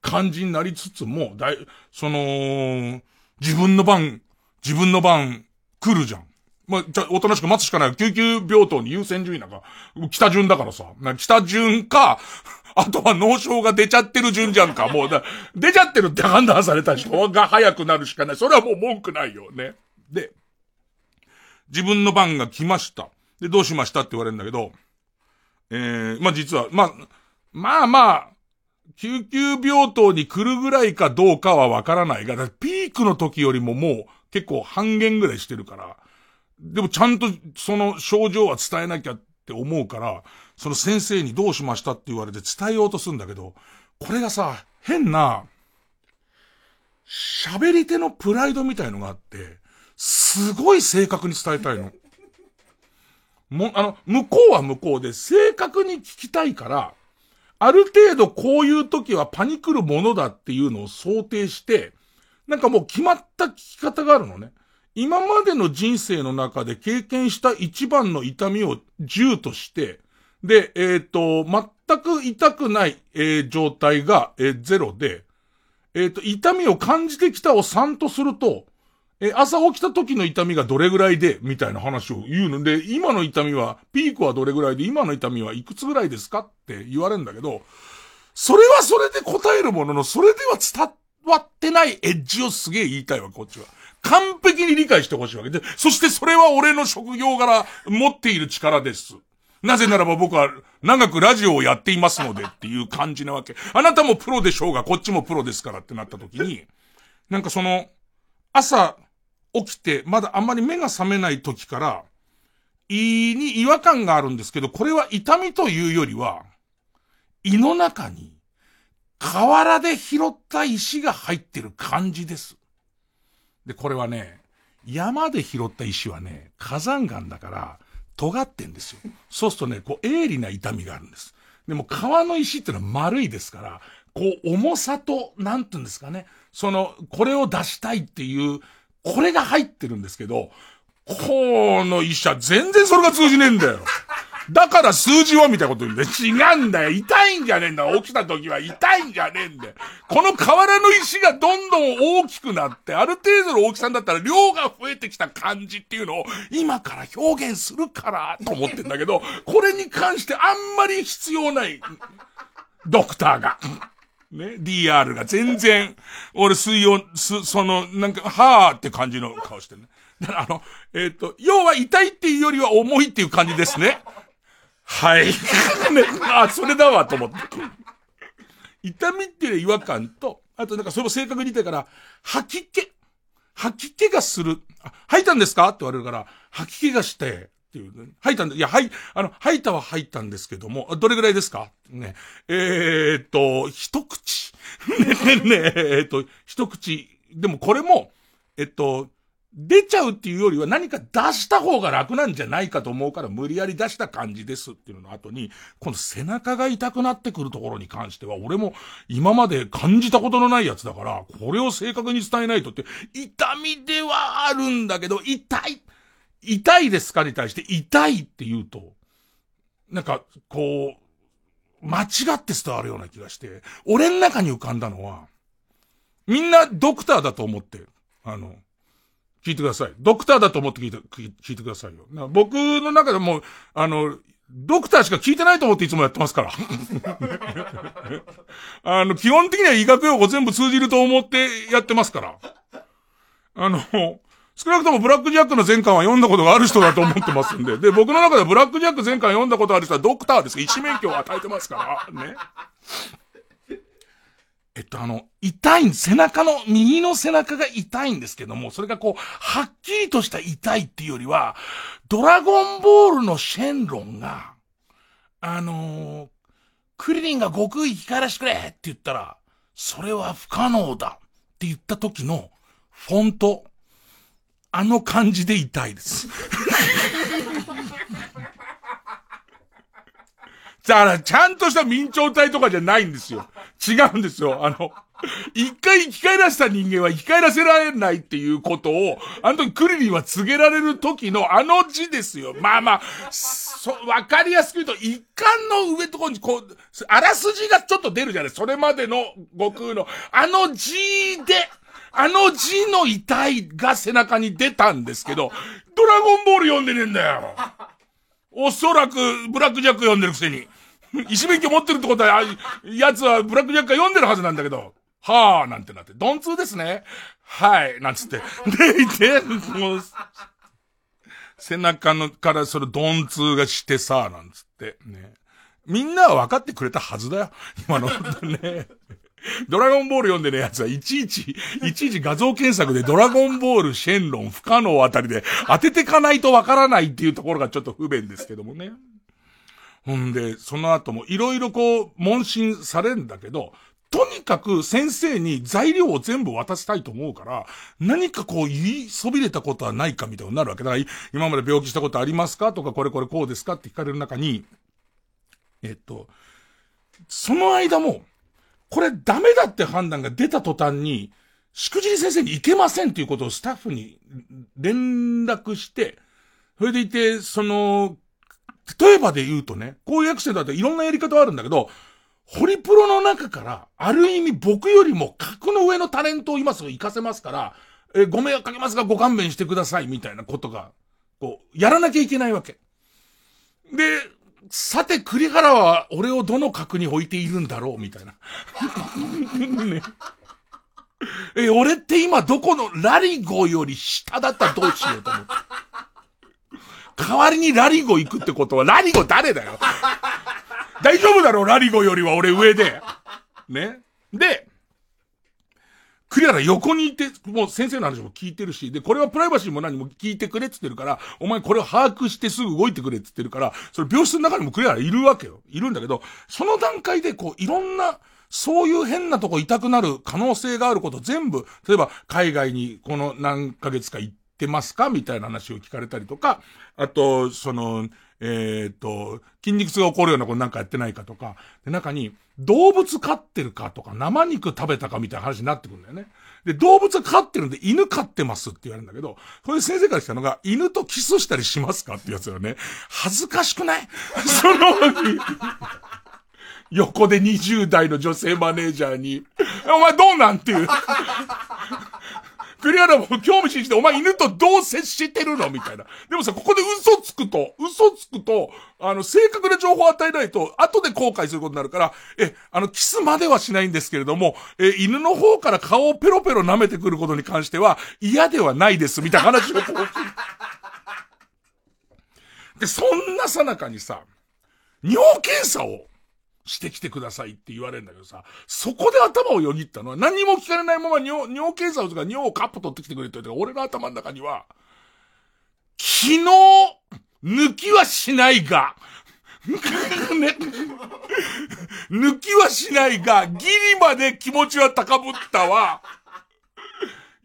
感じになりつつも、だい、その、自分の番、自分の番来るじゃん。まあ、じゃ、おとなしく待つしかない。救急病棟に優先順位なんか、北順だからさ。北順か、<laughs> あとは脳症が出ちゃってる順じゃんか。もうだ、出ちゃってるって判断された人が早くなるしかない。それはもう文句ないよね。で、自分の番が来ました。で、どうしましたって言われるんだけど、えー、まあ実は、まあ、まあまあ、救急病棟に来るぐらいかどうかはわからないが、ピークの時よりももう結構半減ぐらいしてるから、でもちゃんとその症状は伝えなきゃって思うから、その先生にどうしましたって言われて伝えようとするんだけど、これがさ、変な、喋り手のプライドみたいのがあって、すごい正確に伝えたいの。も、あの、向こうは向こうで正確に聞きたいから、ある程度こういう時はパニクるものだっていうのを想定して、なんかもう決まった聞き方があるのね。今までの人生の中で経験した一番の痛みを10として、で、えっ、と、全く痛くない、え、状態が、え、0で、えっ、と、痛みを感じてきたを3とすると、え、朝起きた時の痛みがどれぐらいで、みたいな話を言うので、今の痛みは、ピークはどれぐらいで、今の痛みはいくつぐらいですかって言われるんだけど、それはそれで答えるものの、それでは伝わってないエッジをすげえ言いたいわ、こっちは。完璧に理解してほしいわけで、そしてそれは俺の職業柄持っている力です。なぜならば僕は長くラジオをやっていますのでっていう感じなわけ。あなたもプロでしょうが、こっちもプロですからってなった時に、なんかその、朝、起きて、まだあんまり目が覚めない時から、胃に違和感があるんですけど、これは痛みというよりは、胃の中に、河原で拾った石が入ってる感じです。で、これはね、山で拾った石はね、火山岩だから、尖ってんですよ。そうするとね、こう、鋭利な痛みがあるんです。でも、川の石ってのは丸いですから、こう、重さと、なんて言うんですかね、その、これを出したいっていう、これが入ってるんですけど、この医者、全然それが通じねえんだよ。だから数字はみたいなこと言うんだよ。違うんだよ。痛いんじゃねえんだ。起きた時は痛いんじゃねえんだよ。この河原の石がどんどん大きくなって、ある程度の大きさだったら量が増えてきた感じっていうのを今から表現するからと思ってんだけど、これに関してあんまり必要ない。ドクターが。ね、DR が全然、俺水曜、す、その、なんか、はーって感じの顔してるね。だからあの、えっ、ー、と、要は痛いっていうよりは重いっていう感じですね。はい。ね、<laughs> あ、それだわ、と思って。痛みっていう違和感と、あとなんかそれも正確に言ってから、吐き気。吐き気がする。あ、吐いたんですか？って言われるから、吐き気がして、っていう、ね。吐いたんで、いや、はい、あの、吐いたは吐いたんですけども、どれぐらいですか？ね。えー、っと、一口。<laughs> ね、ね、えー、っと、一口。でもこれも、えっと、出ちゃうっていうよりは何か出した方が楽なんじゃないかと思うから無理やり出した感じですっていうのの後に、この背中が痛くなってくるところに関しては、俺も今まで感じたことのないやつだから、これを正確に伝えないとって、痛みではあるんだけど、痛い痛いですかに対して痛いって言うと、なんか、こう、間違って伝わるような気がして、俺の中に浮かんだのは、みんなドクターだと思って、あの、聞いてください。ドクターだと思って聞いて、聞いてくださいよ。僕の中でも、あの、ドクターしか聞いてないと思っていつもやってますから。<laughs> あの、基本的には医学用語全部通じると思ってやってますから。あの、少なくともブラックジャックの前巻は読んだことがある人だと思ってますんで。で、僕の中でブラックジャック前巻読んだことある人はドクターです医師免許を与えてますから。ね。えっと、あの、痛い、背中の、右の背中が痛いんですけども、それがこう、はっきりとした痛いっていうよりは、ドラゴンボールのシェンロンが、あのー、クリリンが極意生き返らしてくれって言ったら、それは不可能だって言った時の、フォント、あの感じで痛いです。だから、ちゃんとした明朝体とかじゃないんですよ。違うんですよ。あの、一回生き返らせた人間は生き返らせられないっていうことを、あの時クリリンは告げられる時のあの字ですよ。まあまあ、そ、わかりやすく言うと、一巻の上とこにこう、あらすじがちょっと出るじゃないそれまでの悟空の、あの字で、あの字の痛いが背中に出たんですけど、ドラゴンボール読んでねえんだよ。おそらく、ブラックジャック読んでるくせに。医師免許持ってるってことは、やつはブラックジャック読んでるはずなんだけど、はぁ、なんてなって、ドンツーですね。はい、なんつって。で、いて、もう、背中のからそれドンツーがしてさ、なんつって、ね。みんなは分かってくれたはずだよ。今の、ね。<laughs> ドラゴンボール読んでるやつはいちいち、いちいち画像検索でドラゴンボール、シェンロン、不可能あたりで当ててかないとわからないっていうところがちょっと不便ですけどもね。ほんで、その後もいろいろこう、問診されるんだけど、とにかく先生に材料を全部渡したいと思うから、何かこう言いそびれたことはないかみたいになるわけ。だから、今まで病気したことありますか？とか、これこれこうですか？って聞かれる中に、えっと、その間も、これダメだって判断が出た途端に、しくじり先生に行けませんっていうことをスタッフに連絡して、それでいて、その、例えばで言うとね、こういうアクセントだっていろんなやり方はあるんだけど、ホリプロの中から、ある意味僕よりも格の上のタレントを今すぐ行かせますから、え、ご迷惑かけますがご勘弁してくださいみたいなことが、こう、やらなきゃいけないわけ。で、さて栗原は俺をどの角に置いているんだろうみたいな。ね。<laughs> え、俺って今どこのラリゴより下だったらどうしようと思って。代わりにラリゴ行くってことは、ラリゴ誰だよ大丈夫だろうラリゴよりは俺上で。ね。で、クリアラ横にいて、もう先生の話も聞いてるし、で、これはプライバシーも何も聞いてくれって言ってるから、お前これを把握してすぐ動いてくれって言ってるから、それ病室の中にもクリアラいるわけよ。いるんだけど、その段階でこう、いろんな、そういう変なとこ痛くなる可能性があること全部、例えば海外にこの何ヶ月か行ってますかみたいな話を聞かれたりとか、あと、その、えっ、と、筋肉痛が起こるようなことなんかやってないかとか、で、中に、動物飼ってるかとか、生肉食べたかみたいな話になってくるんだよね。で、動物飼ってるんで犬飼ってますって言われるんだけど、これ先生から来たのが、犬とキスしたりしますかってやつだよね。恥ずかしくない？<laughs> その、横で20代の女性マネージャーに、お前どうなんっていう？栗原も興味津々で、お前犬とどう接してるの？みたいな。でもさ、ここで嘘つくと、嘘つくと、あの、正確な情報を与えないと、後で後悔することになるから、え、あの、キスまではしないんですけれども、え、犬の方から顔をペロペロ舐めてくることに関しては、嫌ではないです、みたいな話を。で、そんなさなかにさ、尿検査を、してきてくださいって言われるんだけどさ、そこで頭をよぎったのは何も聞かれないまま尿、尿検査をとか尿をカップ取ってきてくれって言った、俺の頭の中には、昨日、抜きはしないが、<laughs> ね、抜きはしないが、ギリまで気持ちは高ぶったわ。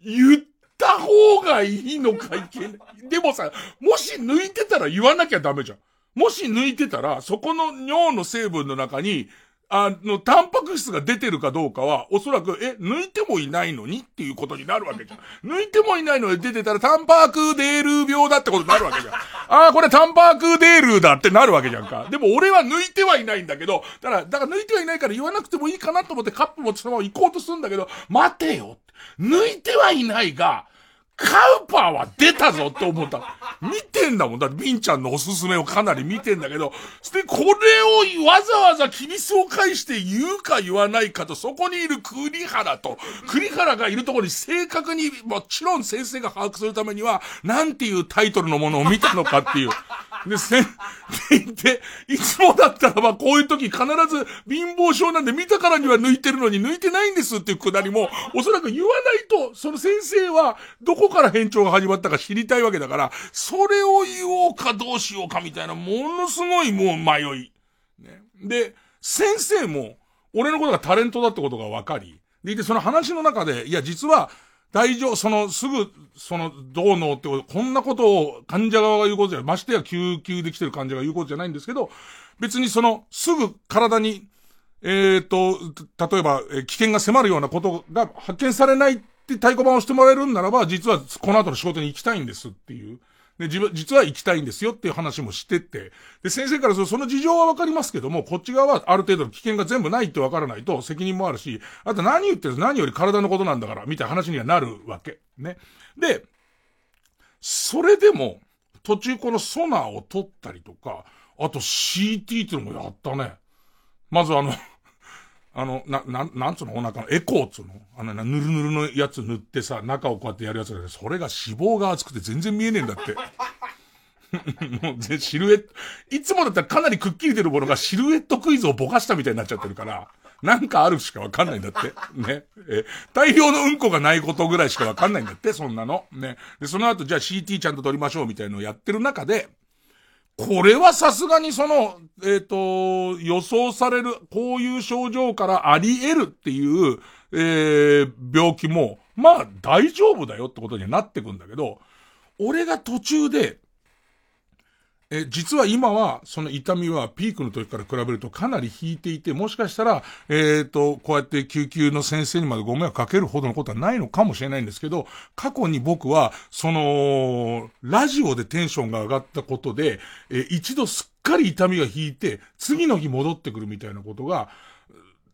言った方がいいのかいけない。でもさ、もし抜いてたら言わなきゃダメじゃん。もし抜いてたら、そこの尿の成分の中に、あの、タンパク質が出てるかどうかは、おそらく、え、抜いてもいないのにっていうことになるわけじゃん。抜いてもいないのに出てたら、タンパクデール病だってことになるわけじゃん。ああ、これタンパクデールだってなるわけじゃんか。でも俺は抜いてはいないんだけど、だから、だから抜いてはいないから言わなくてもいいかなと思ってカップ持ってそのまま行こうとするんだけど、待てよ。抜いてはいないが、カウパーは出たぞって思った。見てんだもん。だって、ビンちゃんのおすすめをかなり見てんだけど、で、これをわざわざキリスを返して言うか言わないかと、そこにいる栗原と、栗原がいるところに正確に、もちろん先生が把握するためには、なんていうタイトルのものを見たのかっていう。で、せん、<laughs> で、いつもだったらばこういう時必ず貧乏症なんで見たからには抜いてるのに抜いてないんですっていうくだりも、おそらく言わないと、その先生はどこから変調が始まったか知りたいわけだから、それを言おうかどうしようかみたいな、ものすごいもう迷い。ね。で、先生も、俺のことがタレントだってことが分かり、でいてその話の中で、いや実は、大丈夫、その、すぐ、その、どうのってこと、こんなことを患者側が言うことじゃない。ましてや救急できてる患者が言うことじゃないんですけど、別にその、すぐ体に、えっ、と、例えば、危険が迫るようなことが発見されないって太鼓判をしてもらえるんならば、実はこの後の仕事に行きたいんですっていう。で、自分、実は行きたいんですよっていう話もしてって、で、先生からするとその事情はわかりますけども、こっち側はある程度の危険が全部ないってわからないと責任もあるし、あと何言ってる何より体のことなんだから、みたいな話にはなるわけ。ね。で、それでも、途中このソナーを取ったりとか、あと CT っていうのもやったね。まずあのあの、な、な、なんつうの？お腹のエコーっつうの？あの、ぬるぬるのやつ塗ってさ、中をこうやってやるやつだけど、それが脂肪が厚くて全然見えねえんだって。<laughs> もう、シルエット、いつもだったらかなりくっきり出るものがシルエットクイズをぼかしたみたいになっちゃってるから、なんかあるしかわかんないんだって。ね。え、大量のうんこがないことぐらいしかわかんないんだって、そんなの。ね。で、その後、じゃあ CT ちゃんと撮りましょうみたいのをやってる中で、これはさすがにその、えっ、ー、と、予想される、こういう症状からあり得るっていう、えー、病気も、まあ大丈夫だよってことにはなってくんだけど、俺が途中で、え、実は今は、その痛みはピークの時から比べるとかなり引いていて、もしかしたら、えっ、ー、と、こうやって救急の先生にまでご迷惑かけるほどのことはないのかもしれないんですけど、過去に僕は、その、ラジオでテンションが上がったことで、え一度すっかり痛みが引いて、次の日戻ってくるみたいなことが、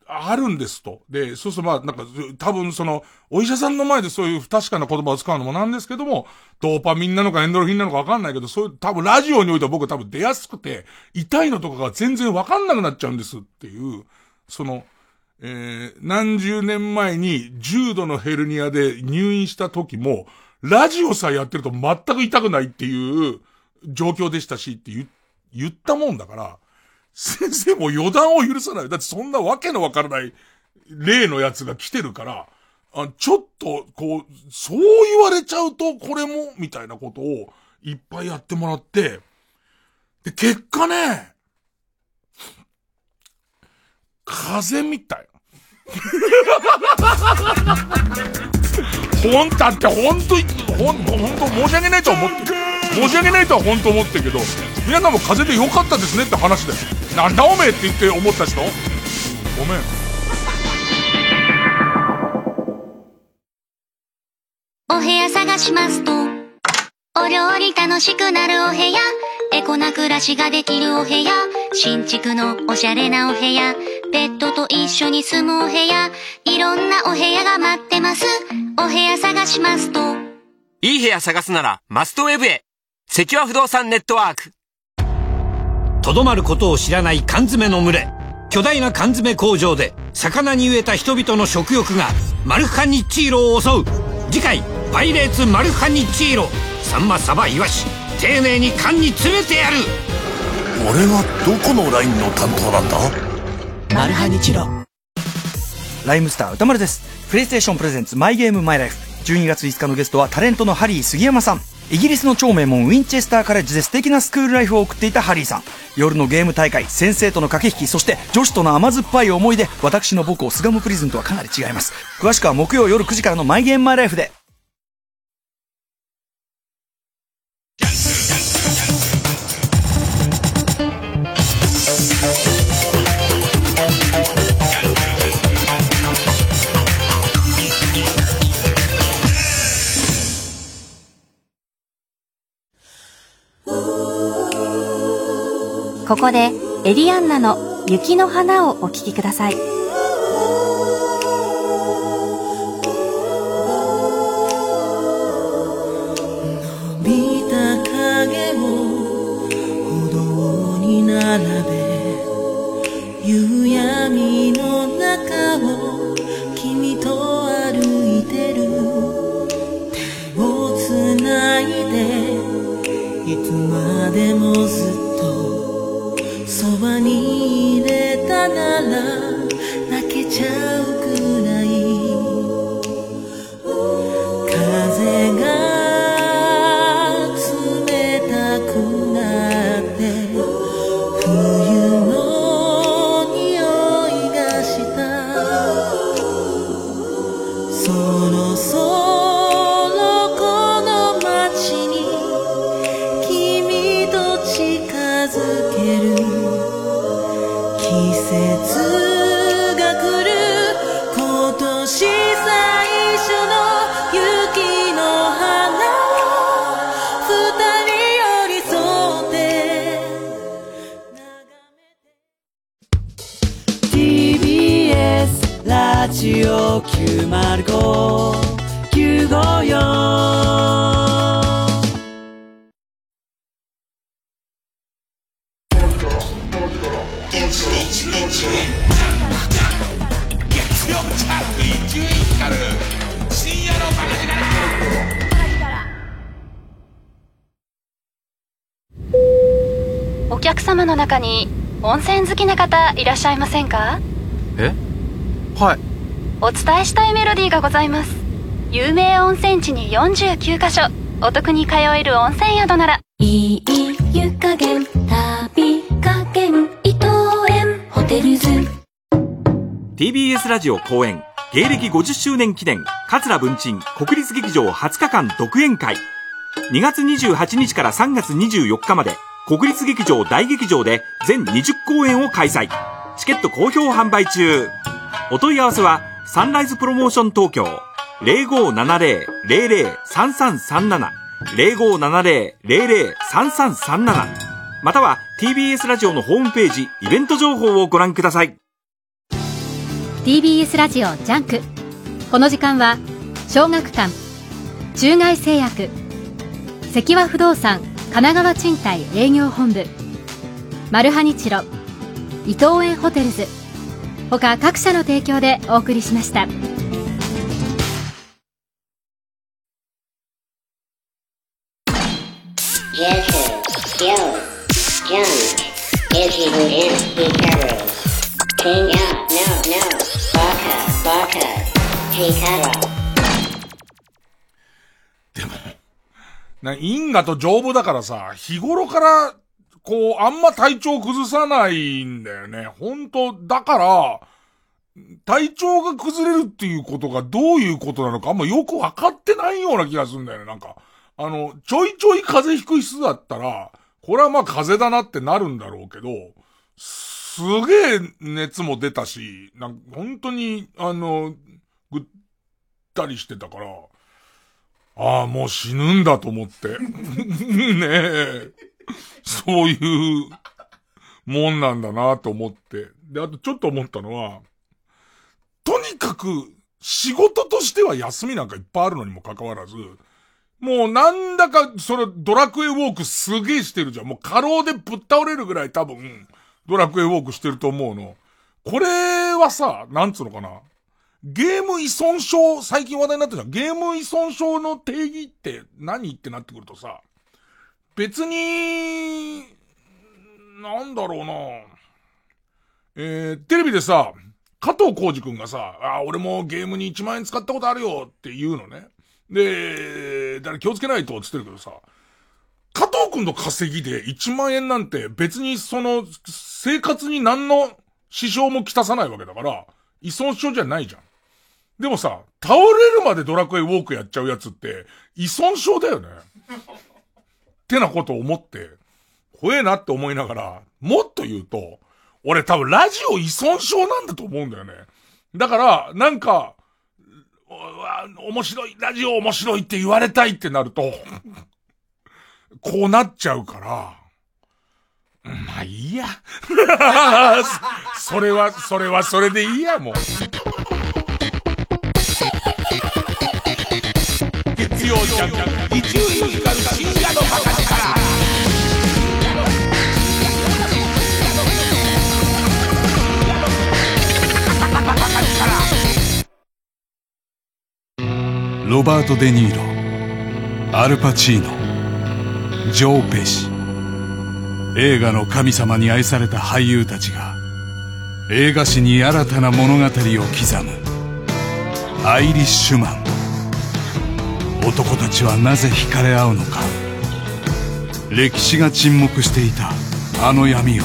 あるんですと。で、そうするとまあ、なんか、多分その、お医者さんの前でそういう不確かな言葉を使うのもなんですけども、ドーパミンなのかエンドルフィンなのかわかんないけど、そういう、多分ラジオにおいては僕多分出やすくて、痛いのとかが全然わかんなくなっちゃうんですっていう、その、えー、何十年前に重度のヘルニアで入院した時も、ラジオさえやってると全く痛くないっていう状況でしたしって言言ったもんだから、先生も予断を許さない。だってそんなわけのわからない例のやつが来てるから、あちょっと、こう、そう言われちゃうと、これも、みたいなことをいっぱいやってもらって、で、結果ね、風みたい。<laughs> ほんだってほんと、ほん、ほんと申し訳ないと思って。申し訳ないとは本当思ってるけど、皆さんも風邪でよかったですねって話で。なんだおめえって言って思った人？ごめん。お部屋探しますと、お料理楽しくなるお部屋、エコな暮らしができるお部屋、新築のおしゃれなお部屋、ペットと一緒に住むお部屋、いろんなお部屋が待ってます。お部屋探しますと、いい部屋探すならマストウェブへ関和不動産ネットワーク。とどまることを知らない缶詰の群れ。巨大な缶詰工場で魚に飢えた人々の食欲がマルハニッチーロを襲う。次回「パイレーツマルハニッチーロ」サンマサバイワシ丁寧に缶に詰めてやる。俺はどこのラインの担当なんだ？マルハニチロ。ライムスター歌丸です。プレイステーションプレゼンツマイゲームマイライフ12月5日のゲストはタレントのハリー杉山さんイギリスの超名門ウィンチェスターカレッジで素敵なスクールライフを送っていたハリーさん。夜のゲーム大会先生との駆け引きそして女子との甘酸っぱい思い出私の母校スガムプリズンとはかなり違います。詳しくは木曜夜9時からのマイゲームマイライフでここでエリアンナの雪の花をお聴きください。見た影を歩道に並べ夕闇の中を君と歩いてる。手をつないでいつまでもずっとれたなお客様の中に温泉好きな方いらっしゃいませんか？え？はいお伝えしたいメロディーがございます。有名温泉地に49カ所お得に通える温泉宿なら。いい湯加減旅加減伊藤園ホテルズ。TBS ラジオ公演芸歴50周年記念桂文鎮国立劇場20日間独演会。2月28日から3月24日まで国立劇場大劇場で全20公演を開催。チケット好評販売中。お問い合わせはサンライズプロモーション東京。0570-003337 0570-003337または TBS ラジオのホームページイベント情報をご覧ください。TBS ラジオ JUNK。この時間は小学館中外製薬関和不動産神奈川賃貸営業本部マルハニチロ伊藤園ホテルズ他各社の提供でお送りしました。でも、な、因果と丈夫だからさ、日頃からこう、あんま体調崩さないんだよね。本当だから、体調が崩れるっていうことがどういうことなのかあんまよくわかってないような気がするんだよね。なんか、あの、ちょいちょい風邪ひく人だったら、これはまあ風邪だなってなるんだろうけど、すげえ熱も出たし、なんか本当に、あの、ぐったりしてたから、ああ、もう死ぬんだと思って。<laughs> ねえ。<laughs> そういうもんなんだなと思って。で、あとちょっと思ったのは、とにかく仕事としては休みなんかいっぱいあるのにもかかわらず、もうなんだか、それドラクエウォークすげえしてるじゃん。もう過労でぶっ倒れるぐらい多分、ドラクエウォークしてると思うの。これはさ、なんつうのかな。ゲーム依存症、最近話題になってるじゃん。ゲーム依存症の定義って何？ってなってくるとさ、別に、なんだろうなえー、テレビでさ、加藤浩二くんがさ、あ、俺もゲームに1万円使ったことあるよって言うのね。で、だから気をつけないとって言ってるけどさ、加藤くんの稼ぎで1万円なんて別にその生活に何の支障もきたさないわけだから、依存症じゃないじゃん。でもさ、倒れるまでドラクエウォークやっちゃうやつって、依存症だよね。ってなことを思って、怖えなって思いながら、もっと言うと、俺多分ラジオ依存症なんだと思うんだよね。だから、なんか、面白い、ラジオ面白いって言われたいってなると、<laughs> こうなっちゃうから、まあいいや。<laughs> それは、それはそれでいいや、もう。月曜ジャンク、一流ミュージカル深夜のバカロバート・デ・ニーロアルパチーノジョー・ペシ映画の神様に愛された俳優たちが映画史に新たな物語を刻む。アイリッシュマン。男たちはなぜ惹かれ合うのか。歴史が沈黙していたあの闇を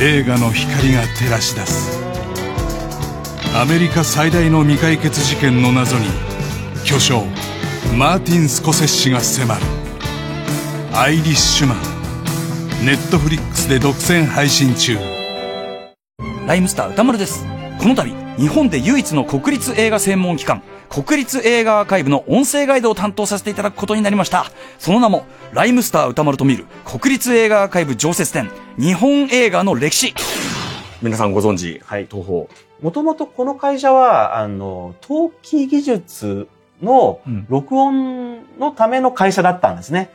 映画の光が照らし出す。アメリカ最大の未解決事件の謎に巨匠マーティン・スコセッシが迫る「アイリッシュマン」ネットフリックスで独占配信中。ライムスター歌丸です。この度日本で唯一の国立映画専門機関国立映画アーカイブの音声ガイドを担当させていただくことになりました。その名もライムスター歌丸と見る国立映画アーカイブ常設展日本映画の歴史。皆さんご存知、はい、東宝。もともとこの会社は、あの、陶器技術の録音のための会社だったんですね。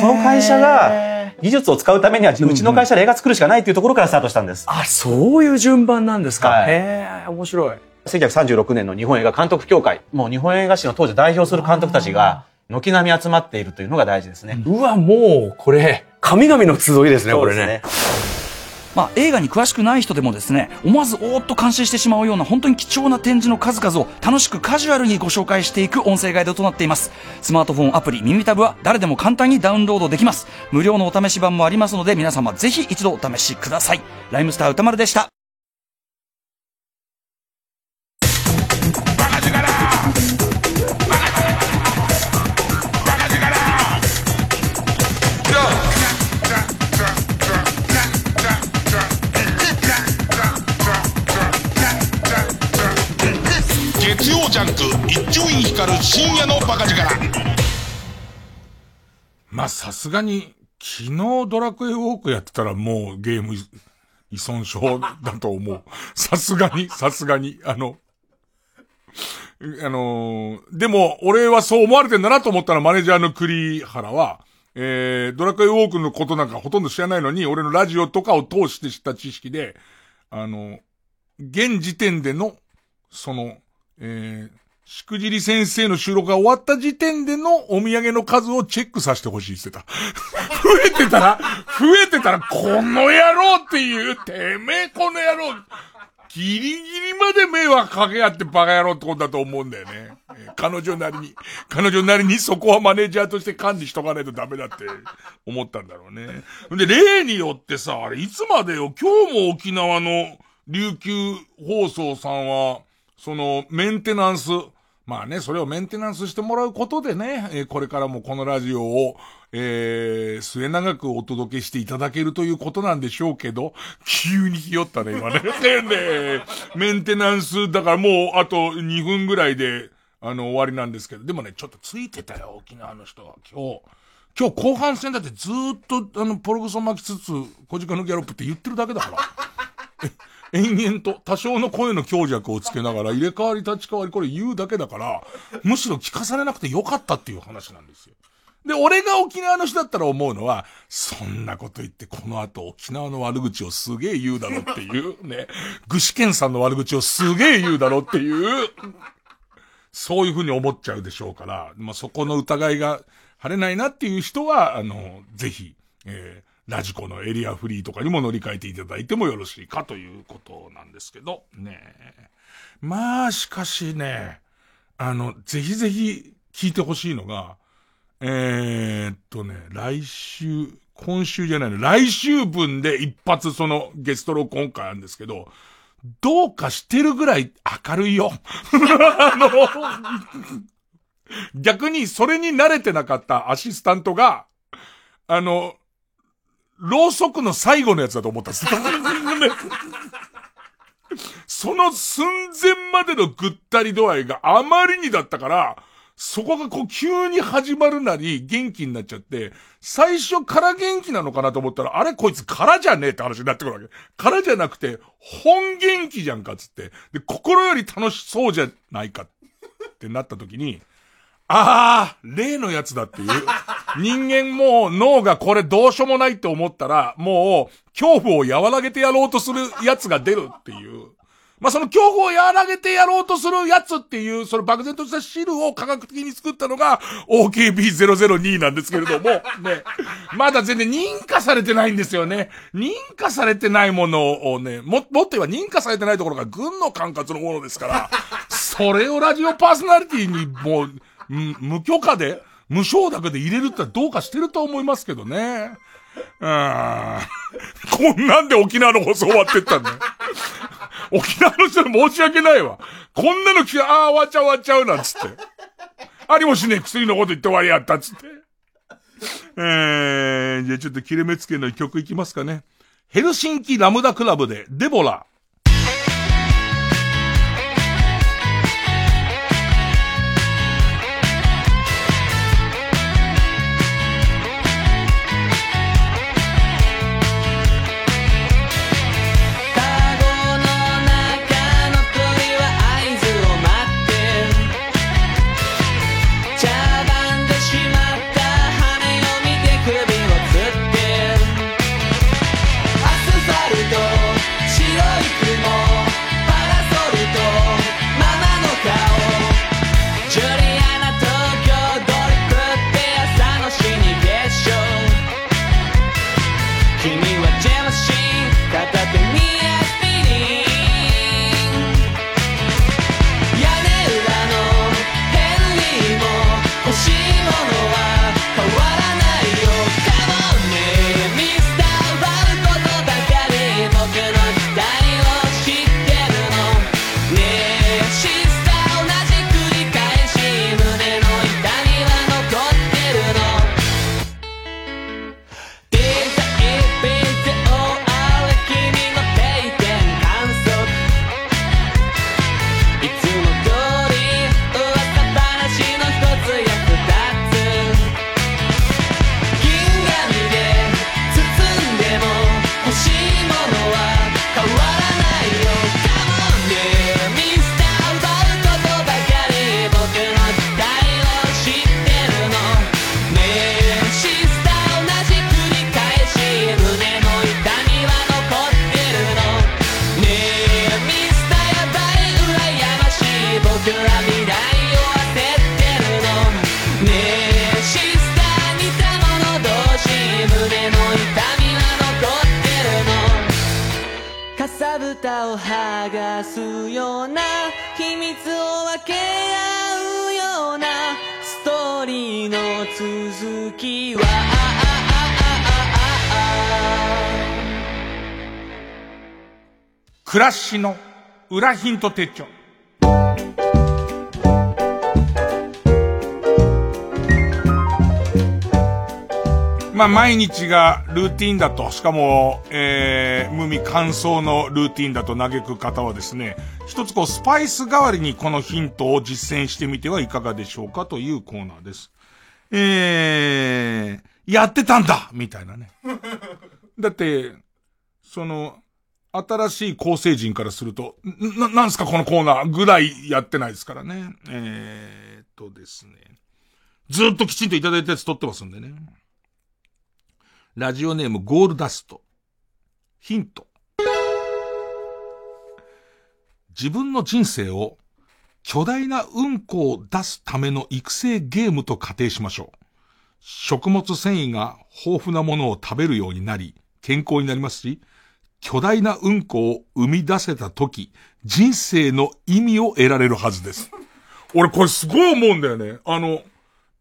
その会社が技術を使うためには、うちの会社で映画作るしかないっていうところからスタートしたんです。あ、そういう順番なんですか。はいへえ、面白い。1936年の日本映画監督協会、もう日本映画史の当時代表する監督たちが、軒並み集まっているというのが大事ですね。うわ、もう、これ、神々の集いですね、これね。まあ、映画に詳しくない人でもですね、思わずおーっと感心してしまうような本当に貴重な展示の数々を楽しくカジュアルにご紹介していく音声ガイドとなっています。スマートフォンアプリ耳たぶは誰でも簡単にダウンロードできます。無料のお試し版もありますので皆様ぜひ一度お試しください。ライムスター歌丸でした。ジャンク一丁院光る深夜のバカ力。まあさすがに昨日ドラクエウォークやってたらもうゲーム依存症だと思う。<laughs> さすがに、さすがに、あの、あのーでも、俺はそう思われてんだなと思ったら、マネージャーの栗原は、えー、ドラクエウォークのことなんかほとんど知らないのに、俺のラジオとかを通して知った知識で、あの、現時点での、その、えー、しくじり先生の収録が終わった時点でのお土産の数をチェックさせてほしいって言ってた。<laughs> 増えてたら、増えてたら、この野郎っていう、てめえこの野郎、ギリギリまで迷惑かけ合ってバカ野郎ってことだと思うんだよね。彼女なりに、彼女なりにそこはマネージャーとして管理しとかないとダメだって思ったんだろうね。で、例によってさ、あれいつまでよ、今日も沖縄の琉球放送さんは、そのメンテナンス、まあね、それをメンテナンスしてもらうことでね、えーこれからもこのラジオを、えー、末長くお届けしていただけるということなんでしょうけど、急にひよったね、今ね。<laughs> で、メンテナンス、だからもうあと2分ぐらいで、あの、終わりなんですけど、でもね、ちょっとついてたよ、沖縄の人は。今日。今日後半戦だってずーっと、あの、ポルグソ巻きつつ、小鹿のギャロップって言ってるだけだから。<laughs> 延々と多少の声の強弱をつけながら入れ替わり立ち替わりこれ言うだけだから、むしろ聞かされなくてよかったっていう話なんですよ。で、俺が沖縄の人だったら思うのは、そんなこと言ってこの後沖縄の悪口をすげえ言うだろっていうね、具志堅さんの悪口をすげえ言うだろっていう、そういうふうに思っちゃうでしょうから、まあ、そこの疑いが晴れないなっていう人は、あの、ぜひ、えーラジコのエリアフリーとかにも乗り換えていただいてもよろしいかということなんですけど、ねまあ、しかしね、あの、ぜひぜひ聞いてほしいのが、えー、っとね、来週、今週じゃないの、来週分で一発そのゲスト録音会あるんですけど、どうかしてるぐらい明るいよ。<laughs> あの、逆にそれに慣れてなかったアシスタントが、あの、ろうそくの最後のやつだと思ったんです。その寸前までのぐったり度合いがあまりにだったから、そこがこう急に始まるなり元気になっちゃって、最初から元気なのかなと思ったら、あれこいつからじゃねえって話になってくるわけ。からじゃなくて、本元気じゃんかっつって。で、心より楽しそうじゃないかってなった時に、ああ、例のやつだっていう。人間も脳がこれどうしようもないって思ったら、もう恐怖を和らげてやろうとするやつが出るっていう。まあ、その恐怖を和らげてやろうとするやつっていう、その漠然とした汁を科学的に作ったのが OKB002 なんですけれども、<laughs> ね。まだ全然認可されてないんですよね。認可されてないものをね、も、もっと言えば認可されてないところが軍の管轄のものですから、それをラジオパーソナリティにもう、無許可で、無償だけで入れるってどうかしてると思いますけどね。うん。こんなんで沖縄の放送終わってったんだよ。沖縄の人に申し訳ないわ。こんなの来て、ああ、終わっちゃう終わっちゃうなんつって。ありもしねえ薬のこと言って終わりやったっつって。えー、じゃあちょっと切れ目つけの曲いきますかね。ヘルシンキラムダクラブで、デボラ。裏ヒント手帳。まあ、毎日がルーティンだと、しかも、えー、無味乾燥のルーティンだと嘆く方はですね、一つこう、スパイス代わりにこのヒントを実践してみてはいかがでしょうかというコーナーです。えー、やってたんだみたいなね。<laughs> だって、その、新しい構成人からすると、な、なんすかこのコーナーぐらいやってないですからね。えー、っとですね。ずっときちんといただいたやつ撮ってますんでね。ラジオネームゴールダスト。ヒント。自分の人生を巨大なうんこを出すための育成ゲームと仮定しましょう。食物繊維が豊富なものを食べるようになり、健康になりますし、巨大なうんこを生み出せた時、人生の意味を得られるはずです。俺これすごい思うんだよね。あの、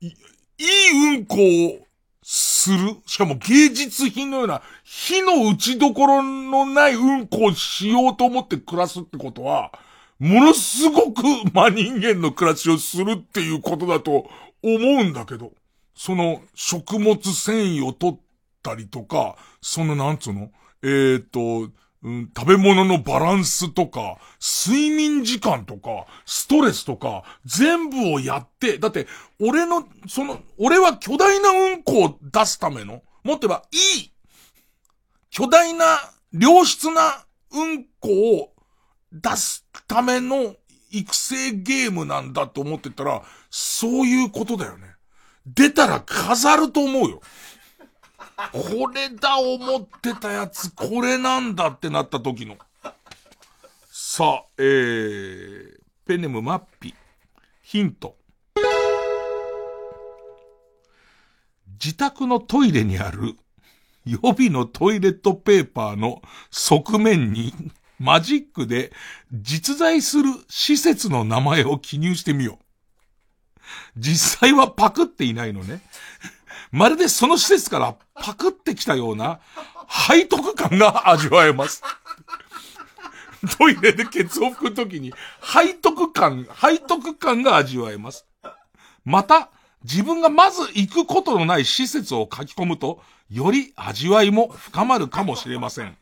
い、いいうんこをするしかも芸術品のような火の打ちどころのないうんこをしようと思って暮らすってことは、ものすごく真人間の暮らしをするっていうことだと思うんだけど、その食物繊維を取ったりとか、そのなんつうの？えっ、と、うん、食べ物のバランスとか、睡眠時間とか、ストレスとか、全部をやって、だって、俺の、その、俺は巨大なうんこを出すための、もっと言えば、いい、巨大な、良質なうんこを出すための育成ゲームなんだと思ってたら、そういうことだよね。出たら飾ると思うよ。これだ思ってたやつ、これなんだってなった時の。さあ、えー、ペネムマッピ。ヒント。自宅のトイレにある予備のトイレットペーパーの側面にマジックで実在する施設の名前を記入してみよう。実際はパクっていないのね。まるでその施設からパクってきたような背徳感が味わえます。トイレでケツを拭くときに背徳感、背徳感が味わえます。また、自分がまず行くことのない施設を書き込むと、より味わいも深まるかもしれません。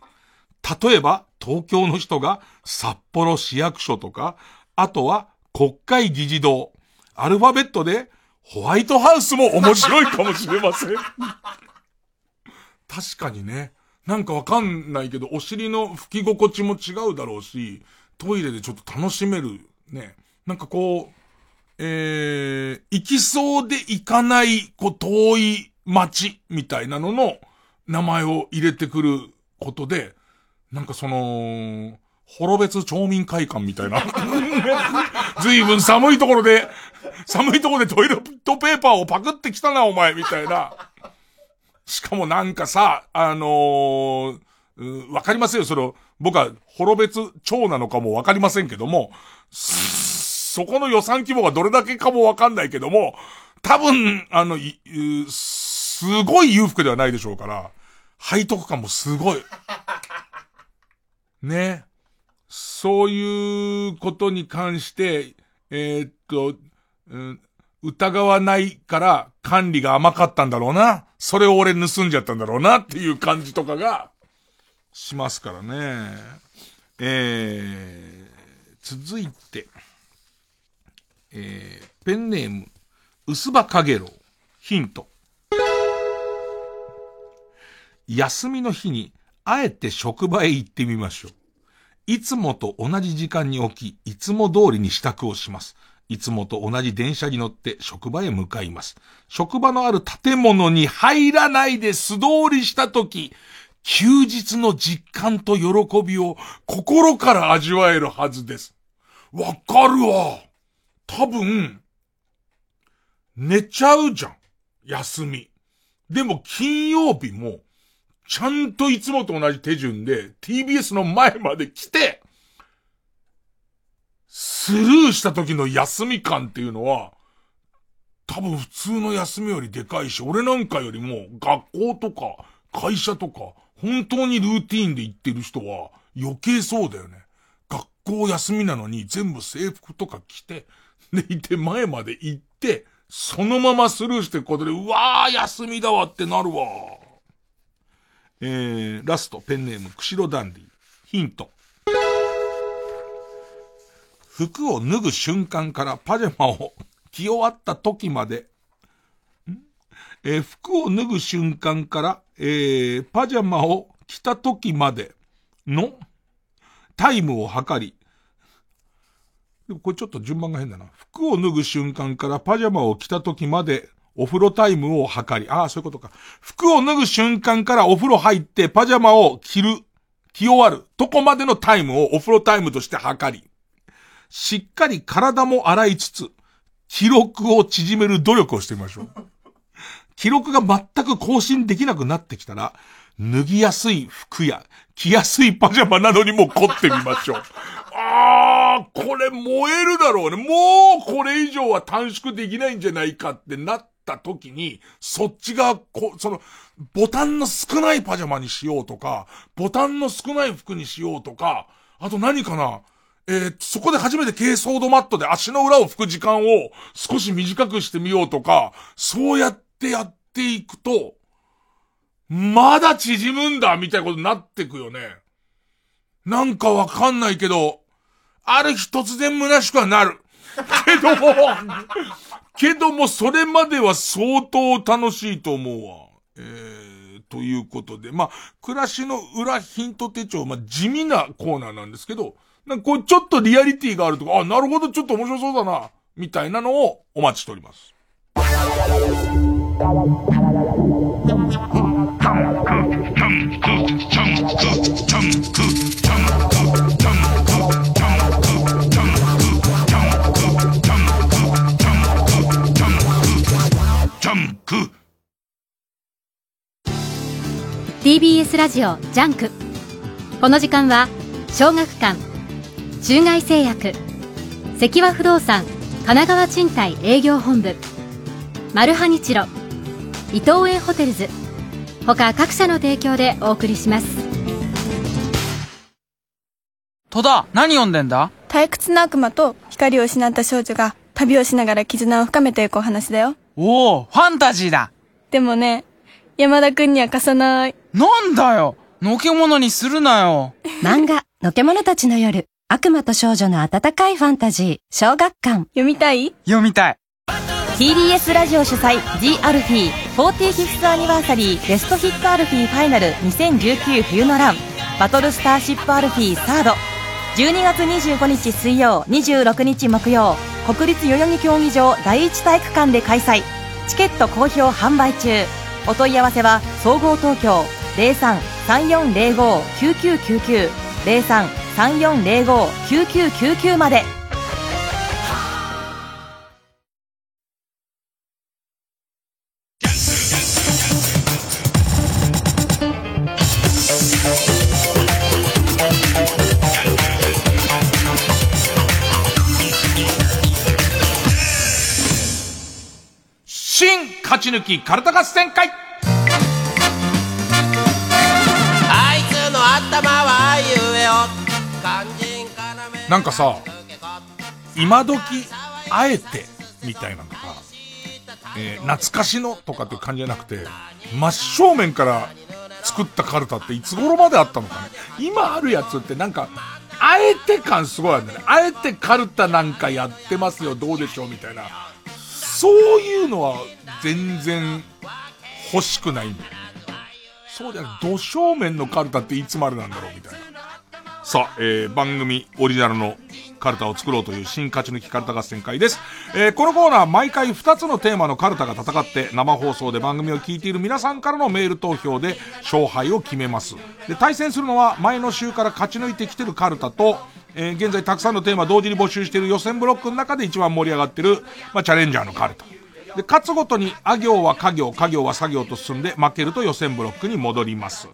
例えば、東京の人が札幌市役所とか、あとは国会議事堂、アルファベットでホワイトハウスも面白いかもしれません。<laughs> 確かにね。なんかわかんないけど、お尻の拭き心地も違うだろうし、トイレでちょっと楽しめる。ね。なんかこう、えー、行きそうで行かない、こう、遠い街みたいなのの名前を入れてくることで、なんかその、滅別町民会館みたいな。ずいぶん寒いところで、寒いところでトイレットペーパーをパクってきたな、お前、みたいな。しかもなんかさ、あのーわかりますよ、その、僕は、滅別町なのかもわかりませんけども、そこの予算規模がどれだけかもわかんないけども、多分、あの、すごい裕福ではないでしょうから、背徳感もすごい。ね。そういうことに関して、えーっと、うん疑わないから管理が甘かったんだろうな。それを俺盗んじゃったんだろうなっていう感じとかが、しますからね。えー、続いて、えー、ペンネーム、薄葉かげろう。ヒント。休みの日に、あえて職場へ行ってみましょう。いつもと同じ時間に起き、いつも通りに支度をします。いつもと同じ電車に乗って職場へ向かいます。職場のある建物に入らないで素通りしたとき、休日の実感と喜びを心から味わえるはずです。わかるわ。多分、寝ちゃうじゃん。休み。でも金曜日も、ちゃんといつもと同じ手順で TBS の前まで来て、スルーした時の休み感っていうのは、多分普通の休みよりでかいし、俺なんかよりも学校とか会社とか、本当にルーティーンで行ってる人は余計そうだよね。学校休みなのに全部制服とか着て、でいて前まで行って、そのままスルーしていくことで、うわー休みだわってなるわ。えー、ラスト、ペンネーム、釧路ダンディ。ヒント。服を脱ぐ瞬間からパジャマを着終わった時まで、えー服を脱ぐ瞬間から、えーパジャマを着た時までのタイムを測り、でもこれちょっと順番が変だな。服を脱ぐ瞬間からパジャマを着た時までお風呂タイムを測り、ああ、そういうことか。服を脱ぐ瞬間からお風呂入ってパジャマを着る、着終わるとこまでのタイムをお風呂タイムとして測り、しっかり体も洗いつつ、記録を縮める努力をしてみましょう。<laughs> 記録が全く更新できなくなってきたら、脱ぎやすい服や着やすいパジャマなどにも凝ってみましょう。<laughs> あー、これ燃えるだろうね。もうこれ以上は短縮できないんじゃないかってなった時に、そっちが、こその、ボタンの少ないパジャマにしようとか、ボタンの少ない服にしようとか、あと何かなえーそこで初めて軽ソードマットで足の裏を拭く時間を少し短くしてみようとか、そうやってやっていくと、まだ縮むんだみたいなことになってくよね。なんかわかんないけど、ある日突然虚しくはなる。けど、けどもそれまでは相当楽しいと思うわ。えー、ということで、まあ、暮らしの裏ヒント手帳、まあ、地味なコーナーなんですけど、なんかこうちょっとリアリティがあるとか、あ、なるほど、ちょっと面白そうだな、みたいなのをお待ちしております。<laughs> TBS ラジオ JUNK。この時間は小学館中外製薬積和不動産神奈川賃貸営業本部マルハニチロ伊藤園ホテルズ。他各社の提供でお送りします。戸田何読んでんだ？退屈な悪魔と光を失った少女が旅をしながら絆を深めていくお話だよ。おおファンタジーだ。でもね山田くんには貸さないなんだよ。のけものにするなよ。漫画のけものたちの夜。悪魔と少女の温かいファンタジー。小学館。読みたい？読みたい。TBS ラジオ主催 The アルフィー。45th アニバーサリー。ベストヒットアルフィーファイナル。2019冬のランバトルスターシップアルフィーサード。12月25日水曜。26日木曜。国立代々木競技場。第一体育館で開催。チケット好評販売中。お問い合わせは総合東京0334059999 0334059999まで。新勝ち抜きカルタ合戦会なんかさ、今時、あえて、みたいなのが、えー、懐かしのとかっていう感じじゃなくて、真正面から作ったカルタっていつ頃まであったのかね。今あるやつってなんか、あえて感すごいあるんだね。あえてカルタなんかやってますよ、どうでしょうみたいな。そういうのは全然欲しくないんだよ。そうじゃなくて、土正面のカルタっていつまでなんだろうみたいな。さあ、えー、番組オリジナルのカルタを作ろうという新勝ち抜きカルタ合戦会です。えー、このコーナー毎回2つのテーマのカルタが戦って生放送で番組を聞いている皆さんからのメール投票で勝敗を決めます。で、対戦するのは前の週から勝ち抜いてきてるカルタと、えー、現在たくさんのテーマ同時に募集している予選ブロックの中で一番盛り上がってる、まあ、チャレンジャーのカルタ。で、勝つごとに、あ行は家業、家業は作業と進んで、負けると予選ブロックに戻ります。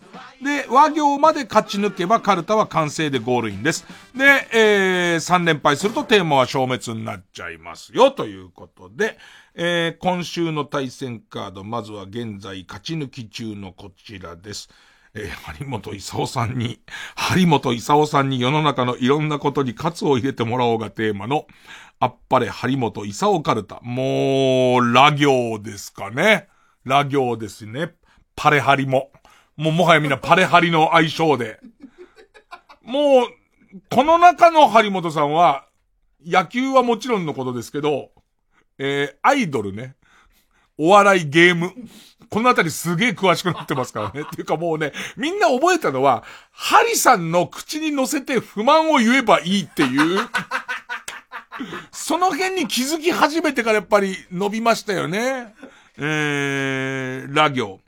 で、和行まで勝ち抜けば、カルタは完成でゴールインです。で、えー、3連敗するとテーマは消滅になっちゃいますよ、ということで、えー、今週の対戦カード、まずは現在勝ち抜き中のこちらです。えー、張本勲さんに、張本勲さんに世の中のいろんなことに喝を入れてもらおうがテーマの、あっぱれ張本勲カルタ。もう、ラ行ですかね。ラ行ですね。パレハリも。もうもはやみんなパレハリの相性で。もう、この中の張本さんは、野球はもちろんのことですけど、えー、アイドルね。お笑いゲーム。このあたりすげえ詳しくなってますからね。っていうかもうね、みんな覚えたのは、ハリさんの口に乗せて不満を言えばいいっていう。その辺に気づき始めてからやっぱり伸びましたよね。えー、ラ行。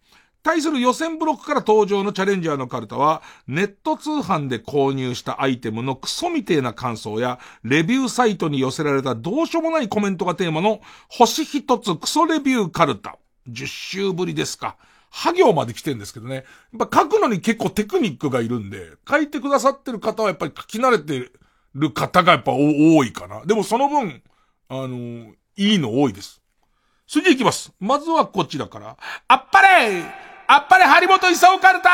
対する予選ブロックから登場のチャレンジャーのカルタは、ネット通販で購入したアイテムのクソみてえな感想や、レビューサイトに寄せられたどうしようもないコメントがテーマの、星一つクソレビューカルタ。10週ぶりですか。は行まで来てんですけどね。やっぱ書くのに結構テクニックがいるんで、書いてくださってる方はやっぱり書き慣れてるる方がやっぱ多いかな。でもその分、あのー、いいの多いです。それでいきます。まずはこちらから。あっぱれあっぱれ張本勲カルタ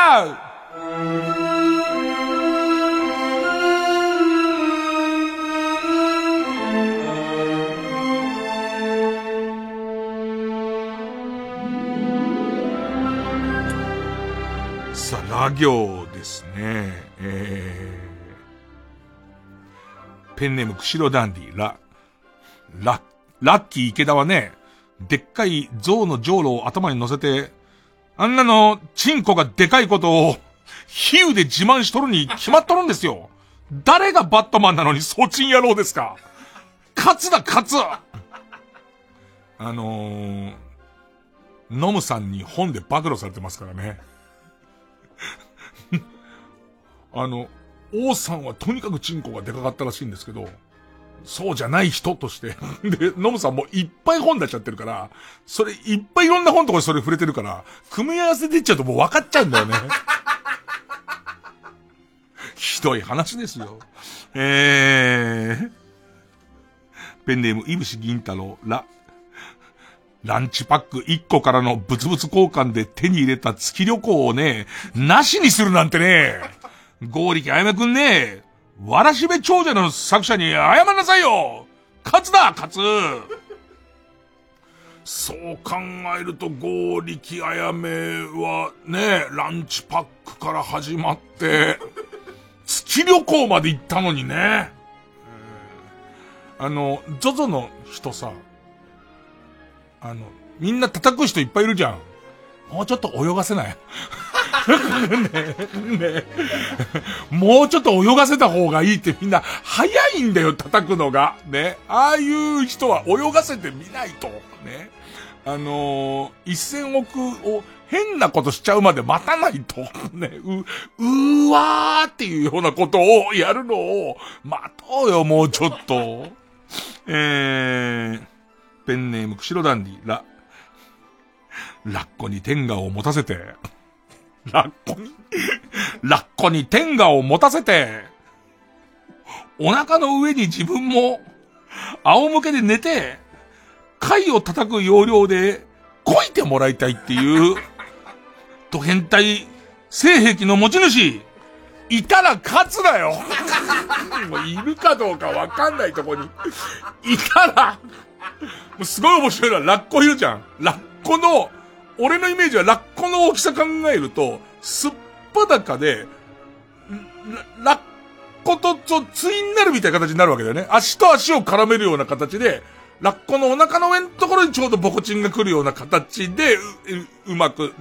さあ、ラ行ですね。えーペンネーム、釧路ダンディ、ラ、ラ、ラッキー池田はね、でっかい象の上路を頭に乗せて、あんなの、チンコがでかいことを、比喩で自慢しとるに決まっとるんですよ。誰がバットマンなのにソチン野郎ですか勝つだ、勝つあのー、ノムさんに本で暴露されてますからね。あの、王さんはとにかくチンコがでかかったらしいんですけど、そうじゃない人として。<laughs> で、ノムさんもいっぱい本出ちゃってるから、それいっぱいいろんな本とかそれ触れてるから、組み合わせでっちゃうともう分かっちゃうんだよね。<laughs> ひどい話ですよ。えー、ペンネーム、いぶし銀太郎、ラ、ランチパック1個からのブツブツ交換で手に入れた月旅行をね、なしにするなんてね、ゴーリキあやめくんね、わらしべ長者の作者に謝んなさいよ。勝つだ勝つ。そう考えると、ゴーリキあやめはね、ランチパックから始まって、月旅行まで行ったのにね。あの、ゾゾの人さ、あの、みんな叩く人いっぱいいるじゃん。もうちょっと泳がせない？ねもうちょっと泳がせた方がいいってみんな早いんだよ、叩くのが。ね。ああいう人は泳がせてみないと。ね。あのー、一千億を変なことしちゃうまで待たないと。<laughs> ね。う、うーわーっていうようなことをやるのを待とうよ、もうちょっと。えー、ペンネーム、釧路ダンディ、ラ、ラッコに天下を持たせて、ラッコに、ラッコに天下を持たせて、お腹の上に自分も、仰向けで寝て、貝を叩く要領で、こいてもらいたいっていう、と変態、性癖の持ち主、いたら勝つだよもういるかどうかわかんないとこに、いたら、もうすごい面白いのはラッコいるじゃん。ラッコの、俺のイメージはラッコの大きさ考えると、すっぱだかで、ラッコとと対になるみたいな形になるわけだよね。足と足を絡めるような形で、ラッコのお腹の上のところにちょうどボコチンが来るような形で、ううまく、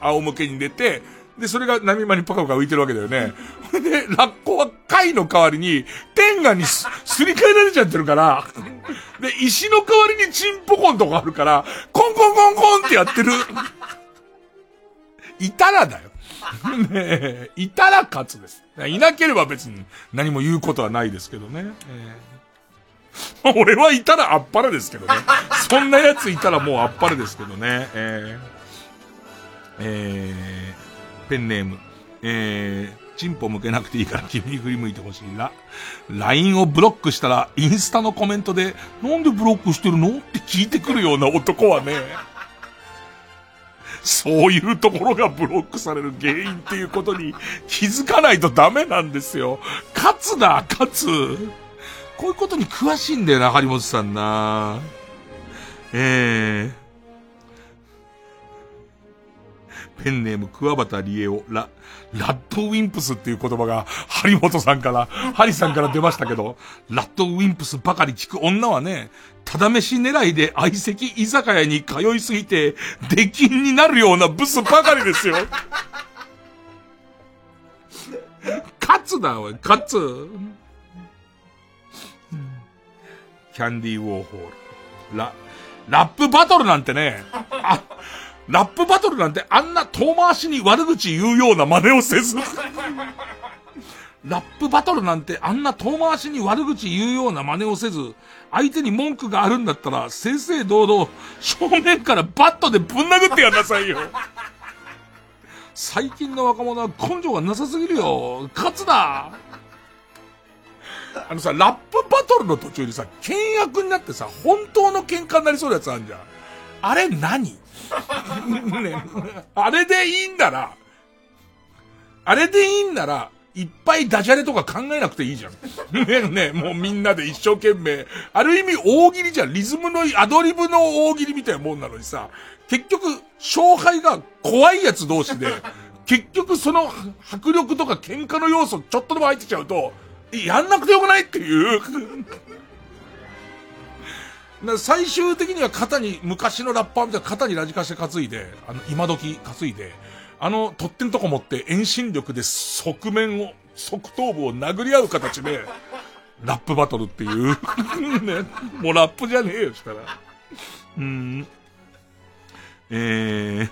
仰向けに出て、で、それが波間にパカパカ浮いてるわけだよね。で、ラッコは貝の代わりに、天下にす、すり替えられちゃってるから、で、石の代わりにチンポコンとかあるから、コンコンコンコンってやってる。いたらだよ。ねえ、いたら勝つです。いなければ別に何も言うことはないですけどね。えー、俺はいたらあっぱれですけどね。そんな奴いたらもうあっぱれですけどね。えー、えー、ペンネーム。えー、チンポ向けなくていいから君に振り向いてほしい。ラ、LINE をブロックしたらインスタのコメントで、なんでブロックしてるの？って聞いてくるような男はね、そういうところがブロックされる原因っていうことに気づかないとダメなんですよ。勝つな、勝つ。こういうことに詳しいんだよな、張本さんな。えー。ペンネーム、桑畑理恵を、ラ、ラッドウィンプスっていう言葉が、張本さんから、<laughs> ハリさんから出ましたけど、ラッドウィンプスばかり聞く女はね、ただ飯狙いで相席居酒屋に通いすぎて、出禁になるようなブスばかりですよ。<laughs> 勝つだ、おい、勝つ。キャンディーウォーホール。ラ、ラップバトルなんてね、あ、ラップバトルなんてあんな遠回しに悪口言うような真似をせず。ラップバトルなんてあんな遠回しに悪口言うような真似をせず、相手に文句があるんだったら、正々堂々、正面からバットでぶん殴ってやんなさいよ。最近の若者は根性がなさすぎるよ。勝つだあのさ、ラップバトルの途中にさ、険悪になってさ、本当の喧嘩になりそうなやつあるじゃん。あれ何？ね、あれでいいんなら、あれでいいんなら、いっぱいダジャレとか考えなくていいじゃん。ねねもうみんなで一生懸命。ある意味大喜利じゃん。リズムの、アドリブの大喜利みたいなもんなのにさ、結局、勝敗が怖いやつ同士で、結局その迫力とか喧嘩の要素ちょっとでも入ってちゃうと、やんなくてよくないっていう。最終的には肩に、昔のラッパーみたいな肩にラジカセ担いで、あの、今時担いで、あの、取っ手のとこ持って遠心力で側面を、側頭部を殴り合う形で、ラップバトルっていう。<laughs> ね。もうラップじゃねえよ、したら。うん。えー、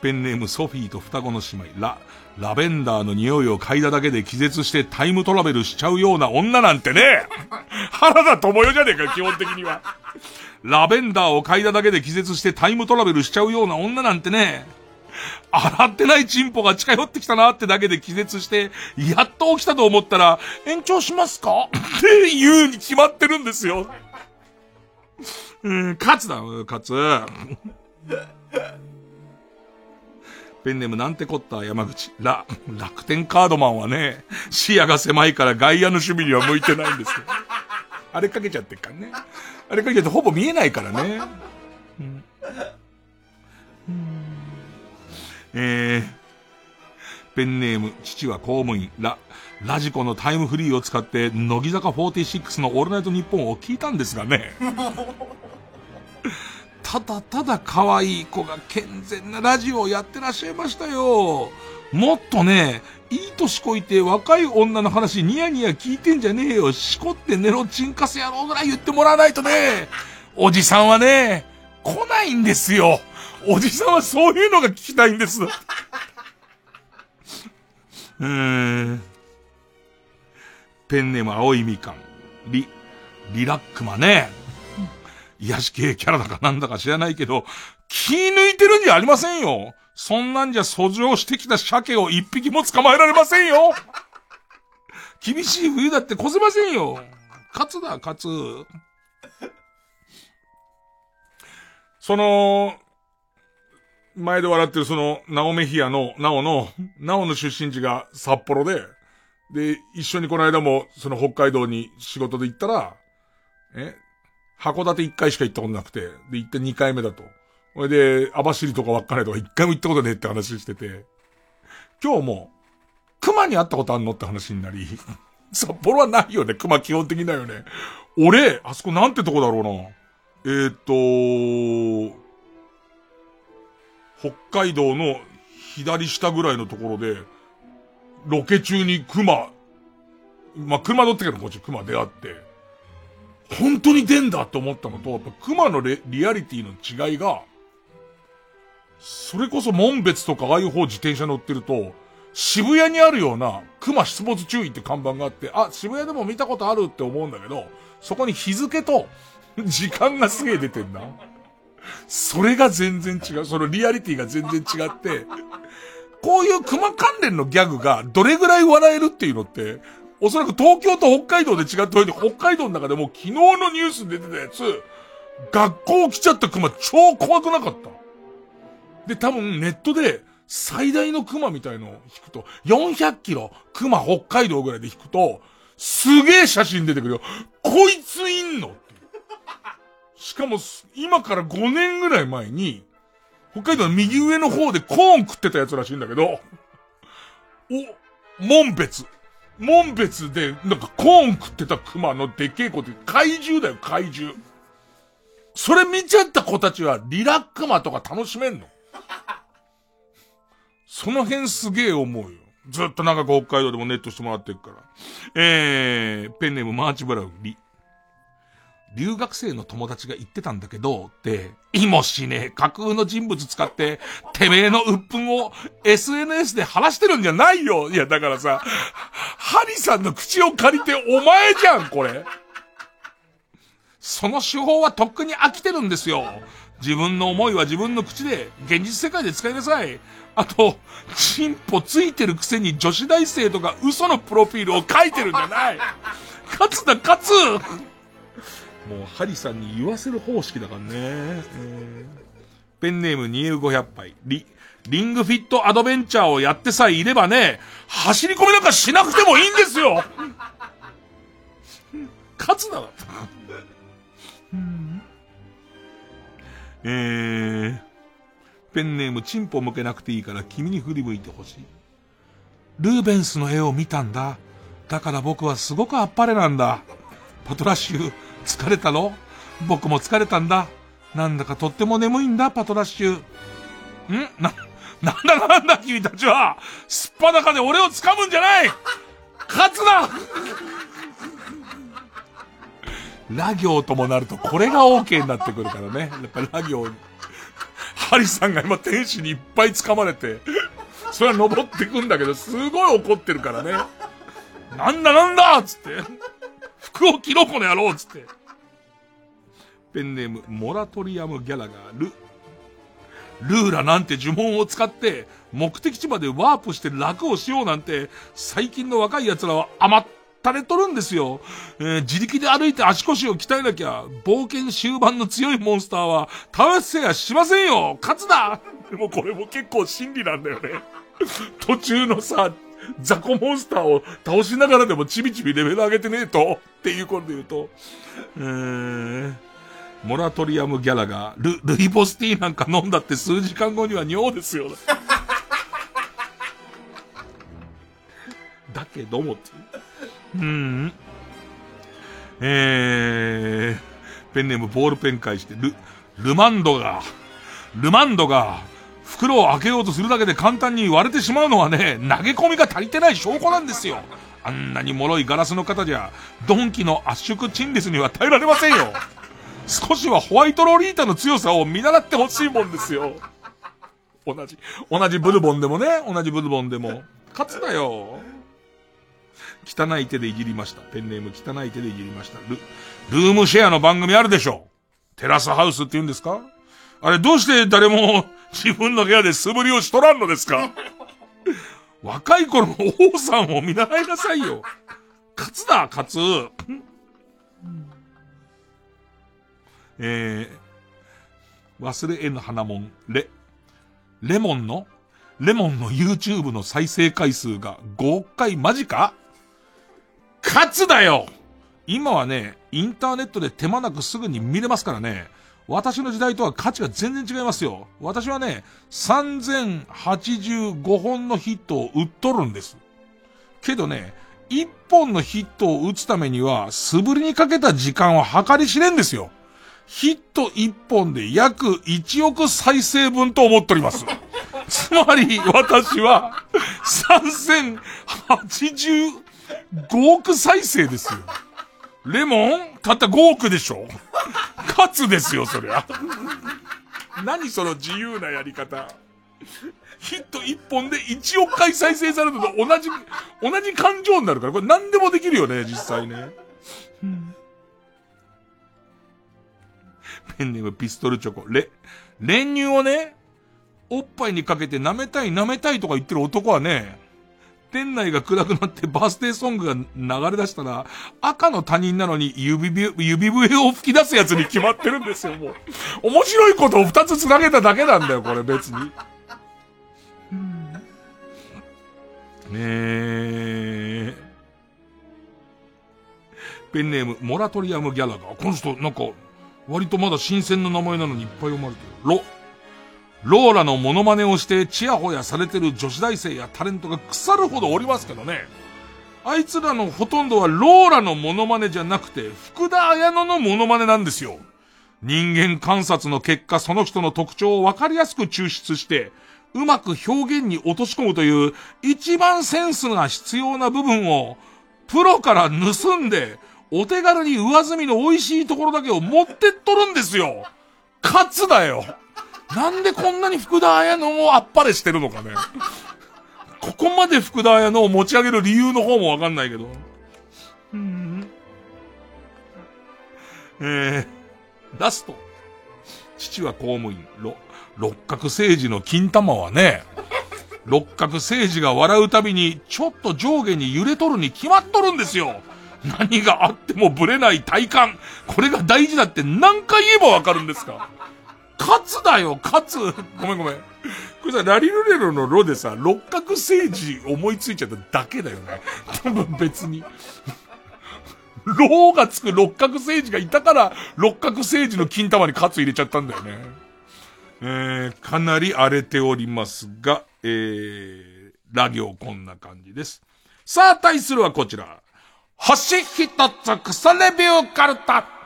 ペンネームソフィーと双子の姉妹、ラ、ラベンダーの匂いを嗅いだだけで気絶してタイムトラベルしちゃうような女なんてね、原田智代じゃねえか、基本的には。ラベンダーを嗅いだだけで気絶してタイムトラベルしちゃうような女なんてね、洗ってないチンポが近寄ってきたなってだけで気絶して、やっと起きたと思ったら、延長しますか？って言うに決まってるんですよ。うん、勝つだ、勝つ。ペンネームなんてこった山口。ら、楽天カードマンはね、視野が狭いから外野の守備には向いてないんですよ。あれかけちゃってっからね。あれかけちゃってほぼ見えないからね。うんえー、ペンネーム、父は公務員、ラ、ラジコのタイムフリーを使って、乃木坂46のオールナイトニッポンを聞いたんですがね。ただただ可愛い子が健全なラジオをやってらっしゃいましたよ。もっとね、いい年こいて若い女の話ニヤニヤ聞いてんじゃねえよ。しこって寝ろチンカス野郎ぐらい言ってもらわないとね、おじさんはね、来ないんですよ。おじさんはそういうのが聞きたいんです。<laughs> うーん。ペンネーム青いみかん。リ、リラックマね。癒し系キャラだかなんだか知らないけど、気抜いてるんじゃありませんよ。そんなんじゃ遡上してきた鮭を一匹も捕まえられませんよ。厳しい冬だって越せませんよ。勝つだ、勝つ。その、前で笑ってるその、ナオメヒアの、ナオの、ナオの出身地が札幌で、で、一緒にこの間も、その北海道に仕事で行ったら、え函館一回しか行ったことなくて、で、行って二回目だと。それで、網走とか稚内とか一回も行ったことねえって話してて、今日も、熊に会ったことあんのって話になり、<laughs> 札幌はないよね、熊基本的だよね。俺、あそこなんてとこだろうな。えー、っと、北海道の左下ぐらいのところで、ロケ中に熊、まあ、熊乗ってけどこっち熊出会って、本当に出んだって思ったのと、やっぱ熊のリアリティの違いが、それこそ門別とかああいう方自転車乗ってると、渋谷にあるような熊出没注意って看板があって、あ、渋谷でも見たことあるって思うんだけど、そこに日付と時間がすげえ出てんな。それが全然違う。そのリアリティが全然違って、こういう熊関連のギャグがどれぐらい笑えるっていうのって、おそらく東京と北海道で違っておいて、北海道の中でも昨日のニュースで出てたやつ、学校来ちゃった熊超怖くなかった。で、多分ネットで最大の熊みたいのを引くと、400キロ熊北海道ぐらいで引くと、すげえ写真出てくるよ。こいついんの？しかも、今から5年ぐらい前に、北海道の右上の方でコーン食ってたやつらしいんだけど、お、門別。門別で、なんかコーン食ってた熊のでっけえ子って怪獣だよ、怪獣。それ見ちゃった子たちはリラックマとか楽しめんの。その辺すげえ思うよ。ずっとなんか北海道でもネットしてもらってるから。えー、ペンネームマーチブラウン、リ。留学生の友達が言ってたんだけど、って、いもしねえ架空の人物使って、てめえの鬱憤を SNS で晴らしてるんじゃないよ。いや、だからさ、ハリさんの口を借りてお前じゃん、これ。その手法はとっくに飽きてるんですよ。自分の思いは自分の口で、現実世界で使いなさい。あと、チンポついてるくせに女子大生とか嘘のプロフィールを書いてるんじゃない。勝つだ、勝つもう、ハリさんに言わせる方式だからね。えー、ペンネームニエウ500杯。リ、リングフィットアドベンチャーをやってさえいればね、走り込みなんかしなくてもいいんですよ勝つなら。えー、ペンネームチンポ向けなくていいから君に振り向いてほしい。ルーベンスの絵を見たんだ。だから僕はすごくあっぱれなんだ。パトラッシュ、疲れたの？僕も疲れたんだ。なんだかとっても眠いんだ、パトラッシュ。ん？な、なんだなんだ君たちは、すっぱだかで俺を掴むんじゃない勝つなラ行ともなるとこれが OK になってくるからね。やっぱりラ行に、ハリさんが今天使にいっぱい掴まれて、それは登ってくんだけど、すごい怒ってるからね。なんだなんだっつって。服を着ろこの野郎つって。ペンネーム、モラトリアムギャラがル、ルーラなんて呪文を使って、目的地までワープして楽をしようなんて、最近の若い奴らは甘ったれとるんですよ。えー自力で歩いて足腰を鍛えなきゃ、冒険終盤の強いモンスターは、倒せやしませんよ勝つだでもこれも結構真理なんだよね。途中のさ、雑魚モンスターを倒しながらでもちびちびレベル上げてねえと、っていうことで言うと、えー、モラトリアムギャラが、ル、ルイボスティーなんか飲んだって数時間後には尿ですよ。<laughs> だけどもっていう。うん。えー、ペンネームボールペン返して、ル、ルマンドが、ルマンドが、袋を開けようとするだけで簡単に割れてしまうのはね、投げ込みが足りてない証拠なんですよ。あんなに脆いガラスの型じゃ、ドンキの圧縮チンレスには耐えられませんよ。少しはホワイトロリータの強さを見習ってほしいもんですよ。同じ、同じブルボンでもね、同じブルボンでも。勝つだよ。汚い手でいじりました。ペンネーム汚い手でいじりました。ル、ルームシェアの番組あるでしょ。テラスハウスって言うんですか？あれどうして誰も自分の部屋で素振りをしとらんのですか？<laughs> 若い頃の王さんを見習いなさいよ。勝つだ、勝つ。えー、忘れえぬ花もん、レ、レモンのレモンの YouTube の再生回数が5億回マジか？勝つだよ今はね、インターネットで手間なくすぐに見れますからね。私の時代とは価値が全然違いますよ。私はね、3085本のヒットを打っとるんです。けどね、1本のヒットを打つためには、素振りにかけた時間は計り知れんですよ。ヒット1本で約1億再生分と思っております。つまり、私は、3085億再生ですよ。レモンたった5億でしょ？勝つですよ、そりゃ。何その自由なやり方。ヒット1本で1億回再生されると同じ、同じ感情になるから、これ何でもできるよね、実際ね。ペンネームピストルチョコ。レ、練乳をね、おっぱいにかけて舐めたい舐めたいとか言ってる男はね、店内が暗くなってバースデーソングが流れ出したら、赤の他人なのに指笛、指笛を吹き出すやつに決まってるんですよ、もう。面白いことを二つ繋げただけなんだよ、これ別に。ねえ。ペンネーム、モラトリアムギャラが。この人、なんか、割とまだ新鮮な名前なのにいっぱい読まれてる。ロ、ローラのモノマネをしてチヤホヤされてる女子大生やタレントが腐るほどおりますけどね。あいつらのほとんどはローラのモノマネじゃなくて、福田彩乃のモノマネなんですよ。人間観察の結果、その人の特徴をわかりやすく抽出して、うまく表現に落とし込むという、一番センスが必要な部分を、プロから盗んで、お手軽に上積みの美味しいところだけを持ってっとるんですよ。勝つだよ。なんでこんなに福田彩乃をあっぱれしてるのかね。ここまで福田彩乃を持ち上げる理由の方もわかんないけど。うん。えー、ラスト。父は公務員、ろ、六角政治の金玉はね、六角政治が笑うたびに、ちょっと上下に揺れとるに決まっとるんですよ。何があってもブレない体感。これが大事だって何回言えばわかるんですか？勝つだよ、勝つ。<laughs> ごめんごめん。これさ、ラリルレロのロでさ、六角政治思いついちゃっただけだよね。<laughs> 多分別に。<laughs> ローがつく六角政治がいたから、六角政治の金玉に勝つ入れちゃったんだよね。えー、かなり荒れておりますが、えー、ラ行こんな感じです。さあ、対するはこちら。星一つクソレビューカルタ。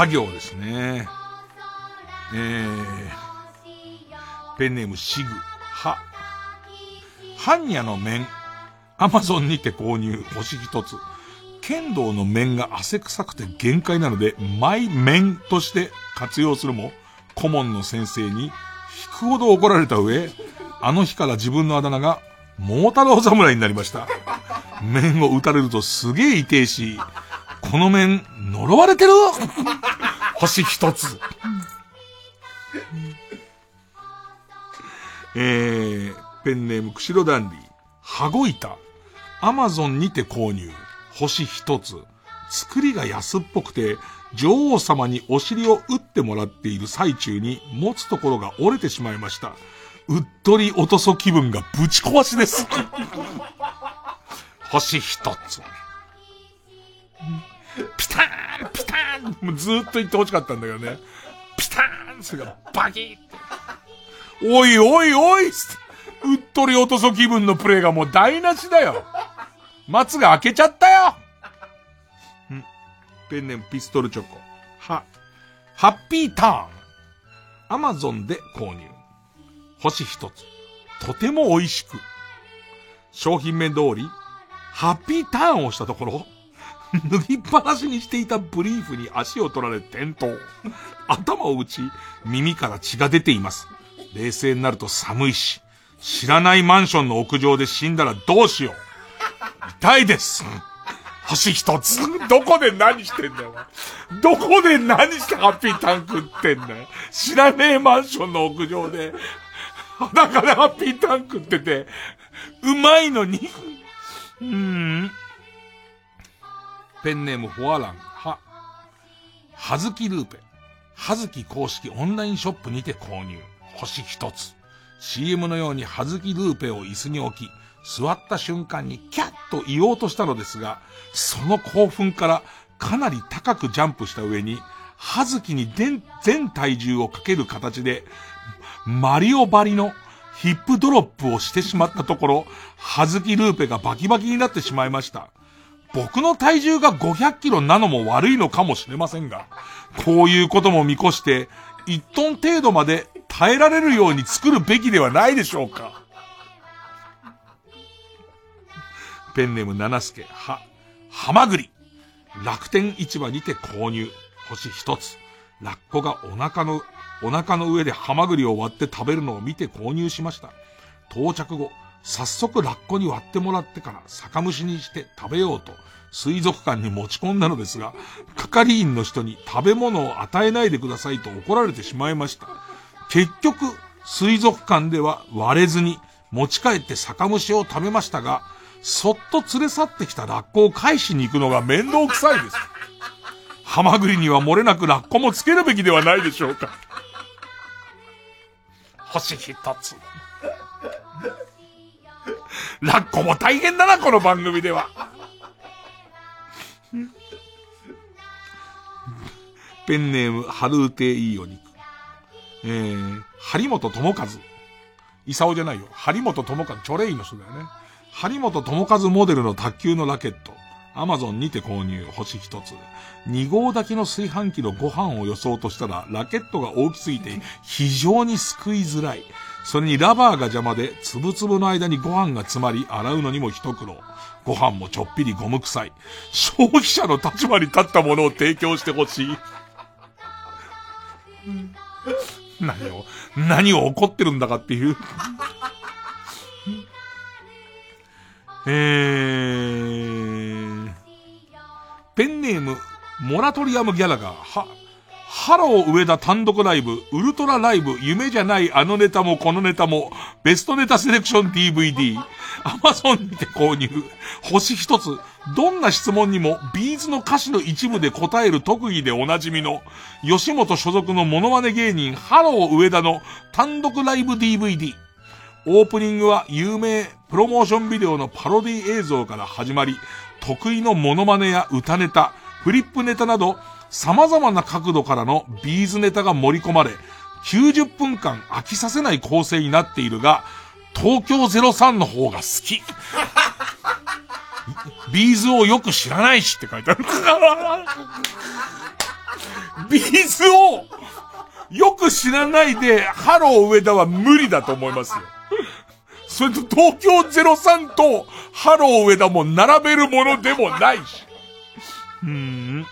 は行ですね。えー、ペンネームシグ、は。般若の面、アマゾンにて購入、星一つ。剣道の面が汗臭くて限界なので、マイ面として活用するも、顧問の先生に引くほど怒られた上、あの日から自分のあだ名が、桃太郎侍になりました。面を打たれるとすげえ痛えし、この面、呪われてる？<laughs> 星一つ。えー、ペンネーム、くしろダンディ。羽子板。アマゾンにて購入。星一つ。作りが安っぽくて、女王様にお尻を打ってもらっている最中に持つところが折れてしまいました。うっとり落とそ気分がぶち壊しです。星一つ。<laughs> もうずっと言ってほしかったんだけどね。ピターンそれがバキッおいおいおいつってうっとり落とそ気分のプレイがもう台無しだよ。松が開けちゃったよ。んペンネームピストルチョコ。は、ハッピーターン。アマゾンで購入。星一つ。とても美味しく。商品名通り、ハッピーターンをしたところ、<laughs> 脱ぎっぱなしにしていたブリーフに足を取られ転倒。頭を打ち、耳から血が出ています。冷静になると寒いし、知らないマンションの屋上で死んだらどうしよう。痛いです。星一つ。どこで何してんだよ。どこで何してハッピータンクってんだよ。知らねえマンションの屋上で、裸でハッピータンクってて、うまいのに。うーん。ペンネームフォアラン、は、はずきルーペ。はずき公式オンラインショップにて購入。星一つ。CM のようにはずきルーペを椅子に置き、座った瞬間にキャッと言おうとしたのですが、その興奮からかなり高くジャンプした上に、はずきに全全体重をかける形で、マリオバリのヒップドロップをしてしまったところ、はずきルーペがバキバキになってしまいました。僕の体重が500キロなのも悪いのかもしれませんが、こういうことも見越して、1トン程度まで耐えられるように作るべきではないでしょうか。ペンネーム七助、は、はまぐり。楽天市場にて購入。星一つ。ラッコがお腹の、お腹の上でハマグリを割って食べるのを見て購入しました。到着後、早速ラッコに割ってもらってから酒蒸しにして食べようと水族館に持ち込んだのですが、係員の人に食べ物を与えないでくださいと怒られてしまいました。結局、水族館では割れずに持ち帰って酒蒸しを食べましたが、そっと連れ去ってきたラッコを返しに行くのが面倒くさいです。ハマグリには漏れなくラッコもつけるべきではないでしょうか。星一つ。ラッコも大変だな、この番組では。ペンネーム、ハルーテいいお肉。えー、張本智和。イサオじゃないよ。張本智和、チョレイの人だよね。張本智和モデルの卓球のラケット。アマゾンにて購入、星一つ。2合炊きの炊飯器のご飯をよそうとしたら、ラケットが大きすぎて、非常にすくいづらい。それにラバーが邪魔で、つぶつぶの間にご飯が詰まり、洗うのにも一苦労。ご飯もちょっぴりゴム臭い。消費者の立場に立ったものを提供してほしい。何を、何を怒ってるんだかっていう。えー、ペンネーム、モラトリアムギャラが、は、ハロー上田単独ライブ、ウルトラライブ、夢じゃないあのネタもこのネタも、ベストネタセレクション DVD、アマゾンにて購入、星一つ、どんな質問にも、 B'z の歌詞の一部で答える特技でおなじみの、吉本所属のモノマネ芸人、ハロー上田の単独ライブ DVD。オープニングは有名プロモーションビデオのパロディ映像から始まり、得意のモノマネや歌ネタ、フリップネタなど、様々な角度からの B'z ネタが盛り込まれ、90分間飽きさせない構成になっているが、東京03の方が好き。<laughs> B'z をよく知らないしって書いてある。<laughs> B'z をよく知らないで、ハロー上田は無理だと思いますよ。それと東京03とハロー上田も並べるものでもないし。うん。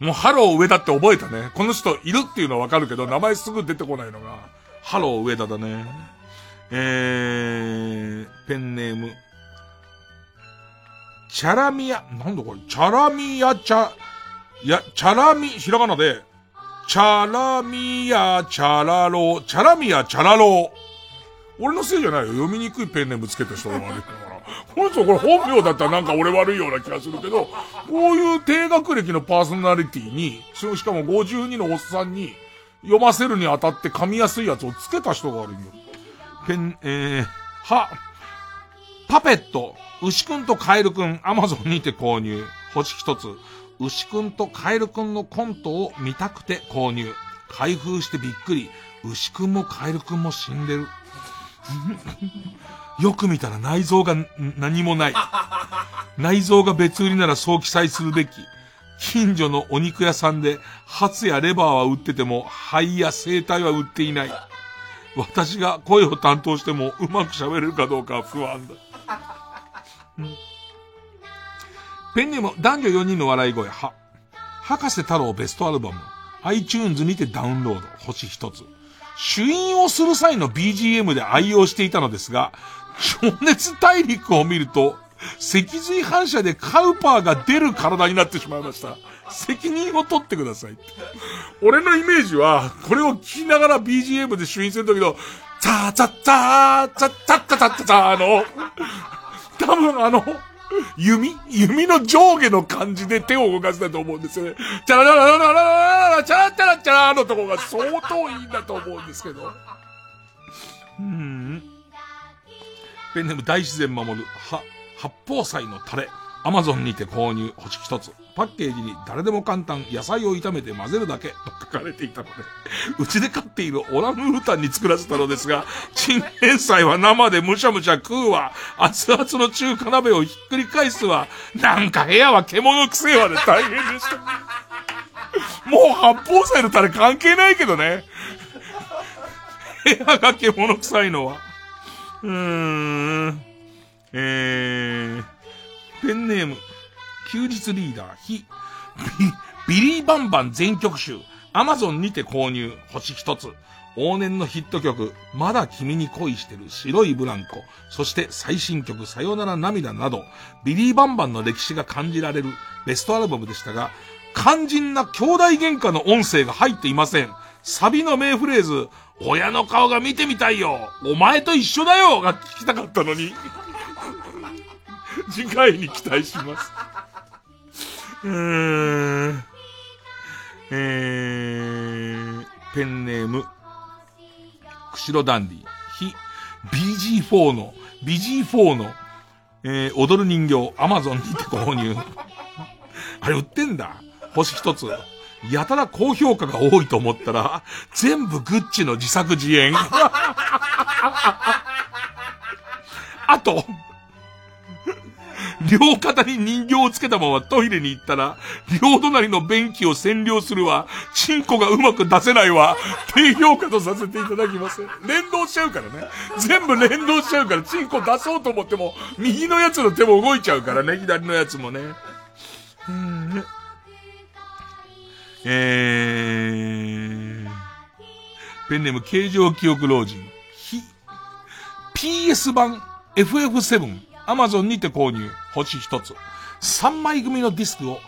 もうハロー上田って覚えたね。この人いるっていうのはわかるけど、名前すぐ出てこないのが、ハロー上田だね。えー、ペンネーム。チャラミヤ、なんだこれ、チャラミヤチャ、いや、チャラミ、ひらがなで、チャラミヤチャラロー、チャラミヤチャラロー。俺のせいじゃないよ。読みにくいペンネームつけた人が悪い。この人これ本名だったらなんか俺悪いような気がするけど、こういう低学歴のパーソナリティに、しかも52のおっさんに読ませるにあたって噛みやすいやつをつけた人が悪いよ。ペン、えー、は、パペット、牛くんとカエルくん、アマゾンにて購入。星一つ。牛くんとカエルくんのコントを見たくて購入。開封してびっくり。牛くんもカエルくんも死んでる。よく見たら内臓が何もない。内臓が別売りならそう記載するべき。近所のお肉屋さんで、ハツやレバーは売ってても、肺や生体は売っていない。私が声を担当してもうまく喋れるかどうか不安だ。ペンネーム男女4人の笑い声、は、博士太郎ベストアルバム、iTunes にてダウンロード、星一つ。主演をする際の BGM で愛用していたのですが、情熱大陸を見ると、脊髄反射でカウパーが出る体になってしまいました。責任を取ってください。俺のイメージは、これを聞きながら BGM で主演するときの、ザーザッザー、ザッザッザッザッザの、多分あの、弓弓の上下の感じで手を動かせたと思うんですよね。チャラチャラチャラチャラチャラチャラのとこが相当いいんだと思うんですけど。うん。ペンネーム大自然守る、は、八宝菜のタレ。アマゾンにて購入、星一つ。パッケージに誰でも簡単、野菜を炒めて混ぜるだけと書かれていたので、うちで飼っているオランウータンに作らせたのですが、チンゲン菜は生でむしゃむしゃ食うわ、熱々の中華鍋をひっくり返すわ、なんか部屋は獣臭いわで大変でした。もう八宝菜のタレ関係ないけどね。部屋が獣臭いのは。うーん。えー、ペンネーム、休日リーダー、ひ、<laughs> ビ、リーバンバン全曲集、アマゾンにて購入、星一つ。往年のヒット曲、まだ君に恋してる白いブランコ、そして最新曲さよなら涙など、ビリーバンバンの歴史が感じられる。ベストアルバムでしたが、肝心な兄弟喧嘩の音声が入っていません。サビの名フレーズ、親の顔が見てみたいよお前と一緒だよが聞きたかったのに。<laughs> 次回に期待します。うー。えー、ペンネーム、釧路ダンディ、ひ、BG4 の、BG4 の、えー、踊る人形、アマゾンにて購入。あれ売ってんだ。星一つ。やたら高評価が多いと思ったら、全部グッチの自作自演。<laughs> あと、両肩に人形をつけたままトイレに行ったら、両隣の便器を占領するわ、チンコがうまく出せないわ、低評価とさせていただきます。連動しちゃうからね。全部連動しちゃうから、チンコ出そうと思っても、右のやつの手も動いちゃうからね、左のやつもね。うんえー、ペンネーム形状記憶老人。ひ、PS 版 FF7 アマゾンにて購入、星一つ。3枚組のディスクを、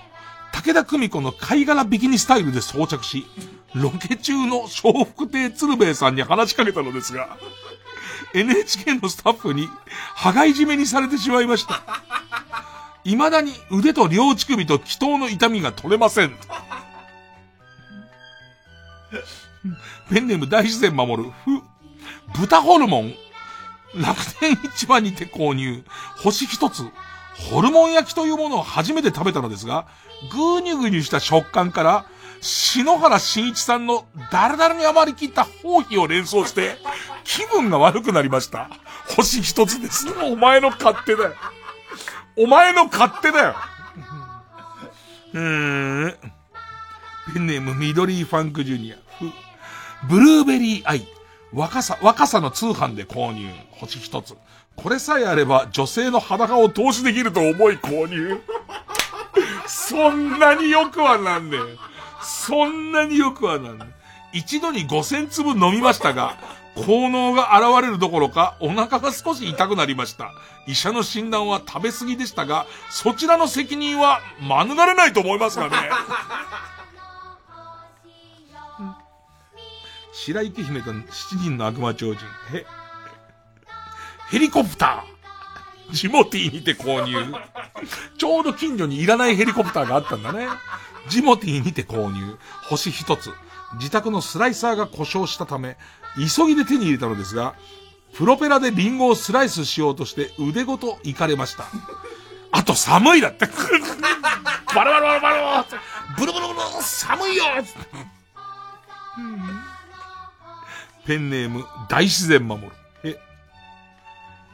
武田久美子の貝殻ビキニスタイルで装着し、ロケ中の笑福亭鶴瓶さんに話しかけたのですが、NHK のスタッフに、羽がいじめにされてしまいました。未だに腕と両乳首と気頭の痛みが取れません。ペンネーム大自然守る、ふ、豚ホルモン。楽天市場にて購入。星一つ。ホルモン焼きというものを初めて食べたのですが、ぐにゅぐにゅした食感から、篠原慎一さんのダラダラに余りきった包皮を連想して、気分が悪くなりました。星一つです。お前の勝手だよ。お前の勝手だよ。うーん。ペンネーム緑ファンクジュニア。ブルーベリーアイ。若さ、若さの通販で購入。星一つ。これさえあれば女性の裸を投資できると思い購入。そんなによくはなんねえ。そんなによくはなんねえ。一度に5000粒飲みましたが、効能が現れるどころか、お腹が少し痛くなりました。医者の診断は食べ過ぎでしたが、そちらの責任は免れないと思いますがね。白雪姫と七人の悪魔超人。へ、ヘリコプター。ジモティーにて購入。ちょうど近所にいらないヘリコプターがあったんだね。ジモティーにて購入。星一つ。自宅のスライサーが故障したため、急ぎで手に入れたのですが、プロペラでリンゴをスライスしようとして腕ごと行かれました。あと寒いだって。バラバラバラバラブルブルブル寒いよペンネーム大自然守る。え、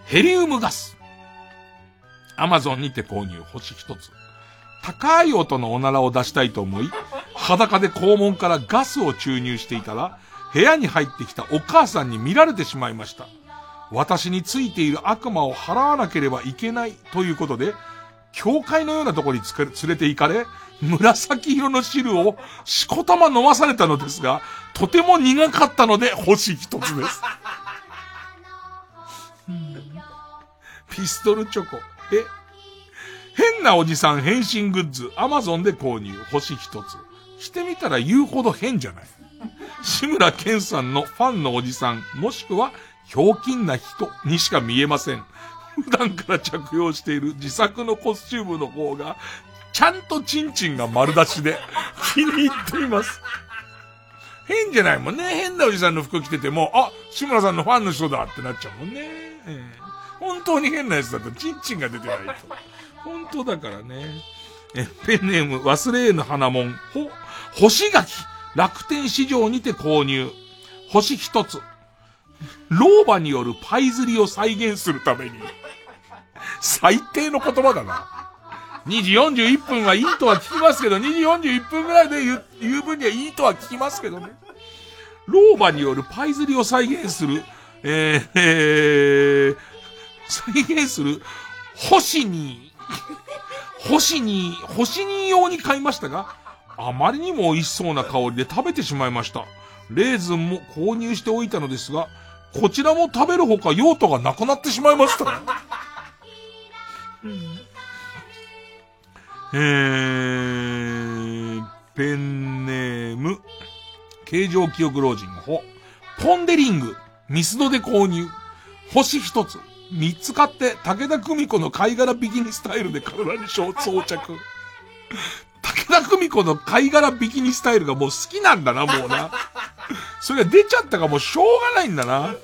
ヘリウムガス。アマゾンにて購入星一つ。高い音のおならを出したいと思い、裸で肛門からガスを注入していたら、部屋に入ってきたお母さんに見られてしまいました。私についている悪魔を払わなければいけないということで、教会のようなところに連れて行かれ、紫色の汁をしこたま飲まされたのですが、とても苦かったので星一つです。ピストルチョコ。え？変なおじさん変身グッズ、アマゾンで購入、星一つ。してみたら言うほど変じゃない。志村けんさんのファンのおじさん、もしくは、ひょうきんな人にしか見えません。普段から着用している自作のコスチュームの方が、ちゃんとチンチンが丸出しで、<laughs> 気に入っています。変じゃないもんね。変なおじさんの服着てても、あ、志村さんのファンの人だってなっちゃうもんね。ええ本当に変なやつだとチンチンが出てないと。本当だからね。え、ペンネーム忘れぬ花もん。ほ、干し柿。楽天市場にて購入。星一つ。老婆によるパイ釣りを再現するために。最低の言葉だな。2時41分はいいとは聞きますけど、2時41分ぐらいで言う言う分にはいいとは聞きますけどね。老婆によるパイ釣りを再現する、えー、えー、再現する、星に、星に、星に用に買いましたが、あまりにも美味しそうな香りで食べてしまいました。レーズンも購入しておいたのですが、こちらも食べるほか用途がなくなってしまいました。えー、ペンネーム、形状記憶老人ほ、ポンデリング、ミスドで購入、星一つ、三つ買って武田久美子の貝殻ビキニスタイルで体に装着。武田久美子の貝殻ビキニスタイルがもう好きなんだな、もうな。それが出ちゃったかもうしょうがないんだな。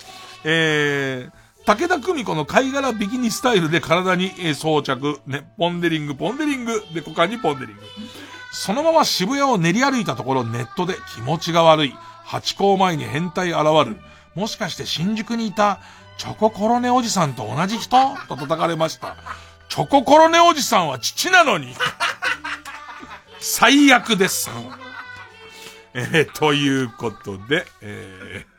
えー、武田久美子の貝殻ビキニスタイルで体に、え装着。ね、ポンデリング、ポンデリング。で、股間にポンデリング。そのまま渋谷を練り歩いたところネットで気持ちが悪い。八校前に変態現る。もしかして新宿にいたチョココロネおじさんと同じ人？と叩かれました。チョココロネおじさんは父なのに。最悪です。えーということで、えー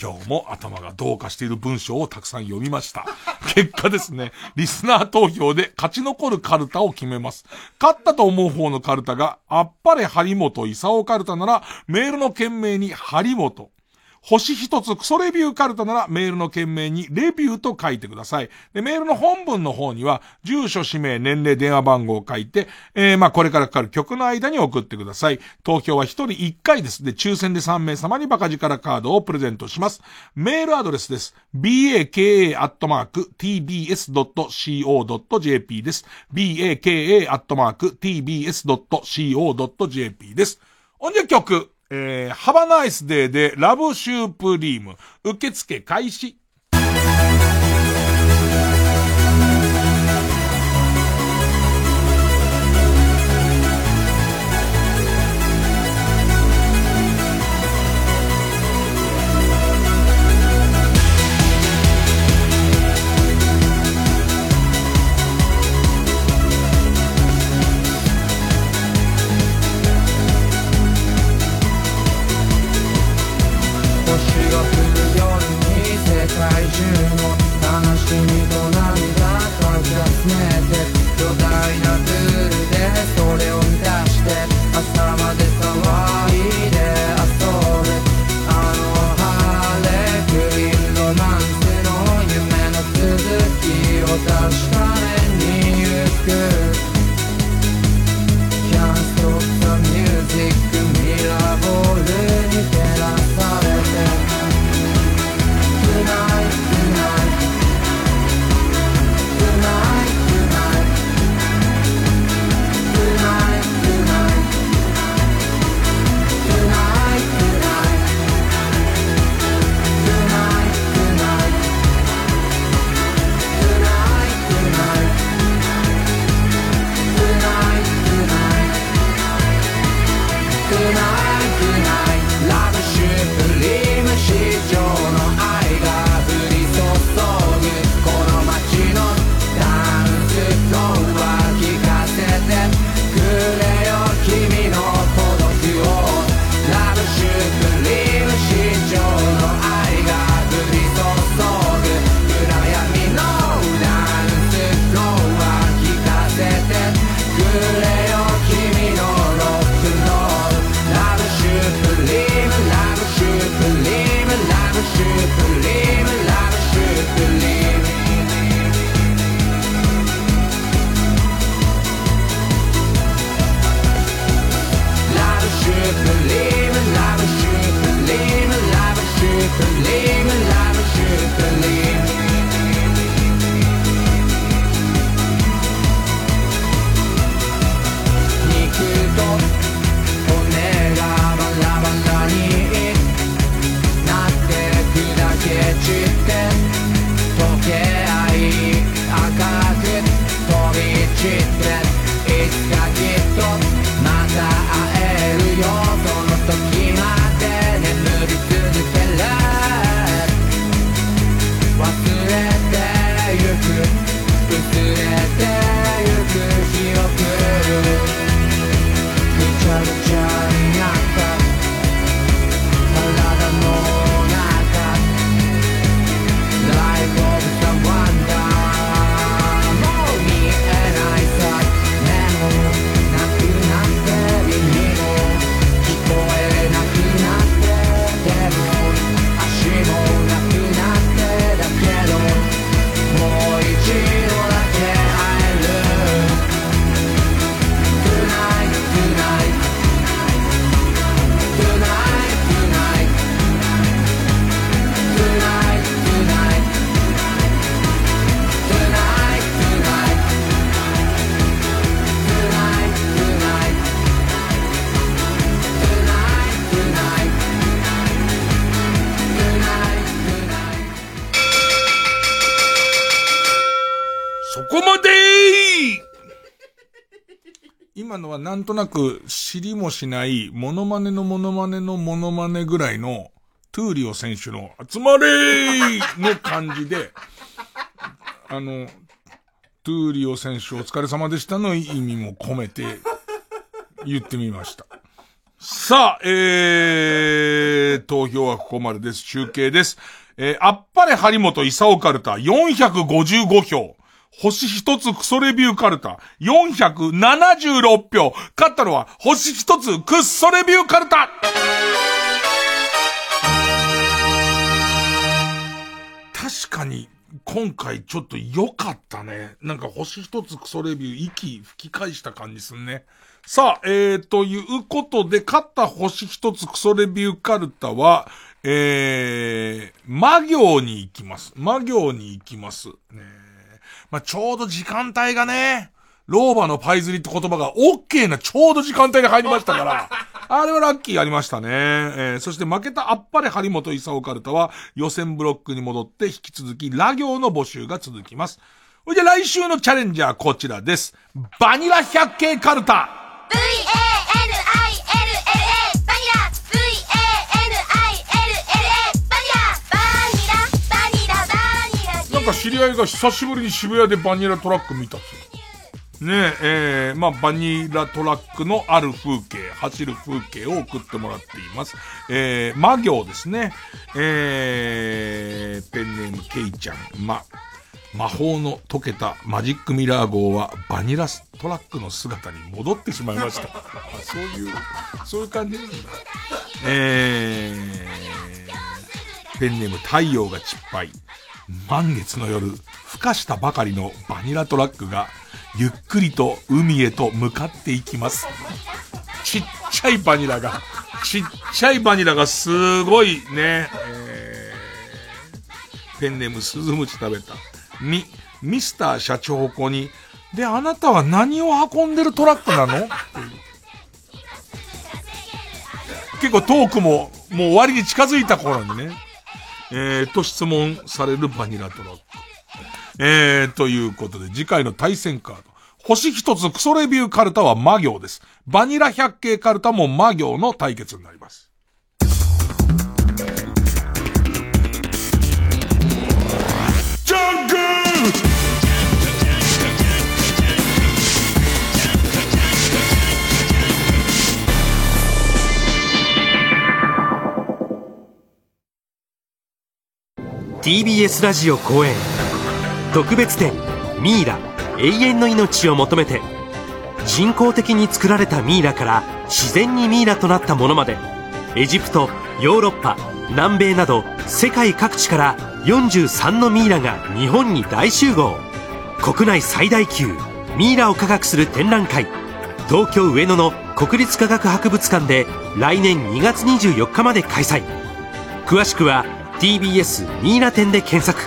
今日も頭がどうかしている文章をたくさん読みました。<laughs> 結果ですね、リスナー投票で勝ち残るカルタを決めます。勝ったと思う方のカルタが、あっぱれ張本勲カルタなら、メールの件名に張本。星一つクソレビューカルタならメールの件名にレビューと書いてください。で、メールの本文の方には、住所、氏名、年齢、電話番号を書いて、えー、まあ、これからかかる曲の間に送ってください。投票は一人一回です。で、抽選で3名様にバカ力カードをプレゼントします。メールアドレスです。baka.tbs.co.jp です。baka.tbs.co.jp です。ほんじゃ曲。えー、ハバナイスデーでラブシュープリーム。受付開始。となく知りもしないモノマネのモノマネのモノマネぐらいのトゥーリオ選手の集まれーの感じで、<laughs> あの、トゥーリオ選手お疲れ様でしたの意味も込めて言ってみました。さあ、えー、投票はここまでです。中継です。えー、あっぱれ張本勲カルタ455票。星一つクソレビューカルタ476票。勝ったのは星一つクッソレビューカルタ確かに、今回ちょっと良かったね。なんか星一つクソレビュー息吹き返した感じすんね。さあ、えー、ということで、勝った星一つクソレビューカルタは、えー、魔行に行きます。魔行に行きます。ねまあ、ちょうど時間帯がね、老婆のパイズリって言葉が OK なちょうど時間帯に入りましたから、<laughs> あれはラッキーありましたね。えーそして負けたあっぱれ張本勲カルタは予選ブロックに戻って引き続きラ行の募集が続きます。それで来週のチャレンジャーこちらです。バニラ百景カルタ。V-A-N-I-L-L-A り合いが久しぶりに渋谷でバニラトラック見たっすねえ、えー、まあ、バニラトラックのある風景、走る風景を送ってもらっています。えー、魔行ですね。えー、ペンネームケイちゃん、ま、魔法の溶けたマジックミラー号はバニラトラックの姿に戻ってしまいました。<laughs> あそういう、そういう感じなんだ。えー、ペンネーム太陽がちっぱい。満月の夜、孵化したばかりのバニラトラックが、ゆっくりと海へと向かっていきます。ちっちゃいバニラが、ちっちゃいバニラがすごいね、えー、ペンネームスズムチ食べた。み、ミスター社長子に、で、あなたは何を運んでるトラックなの？結構トークも、もう終わりに近づいた頃にね、えー、と質問されるバニラトラック。えー、ということで、次回の対戦カード。星一つクソレビューカルタは魔行です。バニラ百景カルタも魔行の対決になります。TBS ラジオ公演。特別展「ミイラ永遠の命を求めて」人工的に作られたミイラから自然にミイラとなったものまで。エジプトヨーロッパ南米など世界各地から43のミイラが日本に大集合。国内最大級ミイラを科学する展覧会。東京上野の国立科学博物館で来年2月24日まで開催。詳しくは TBS ミイラ展で検索。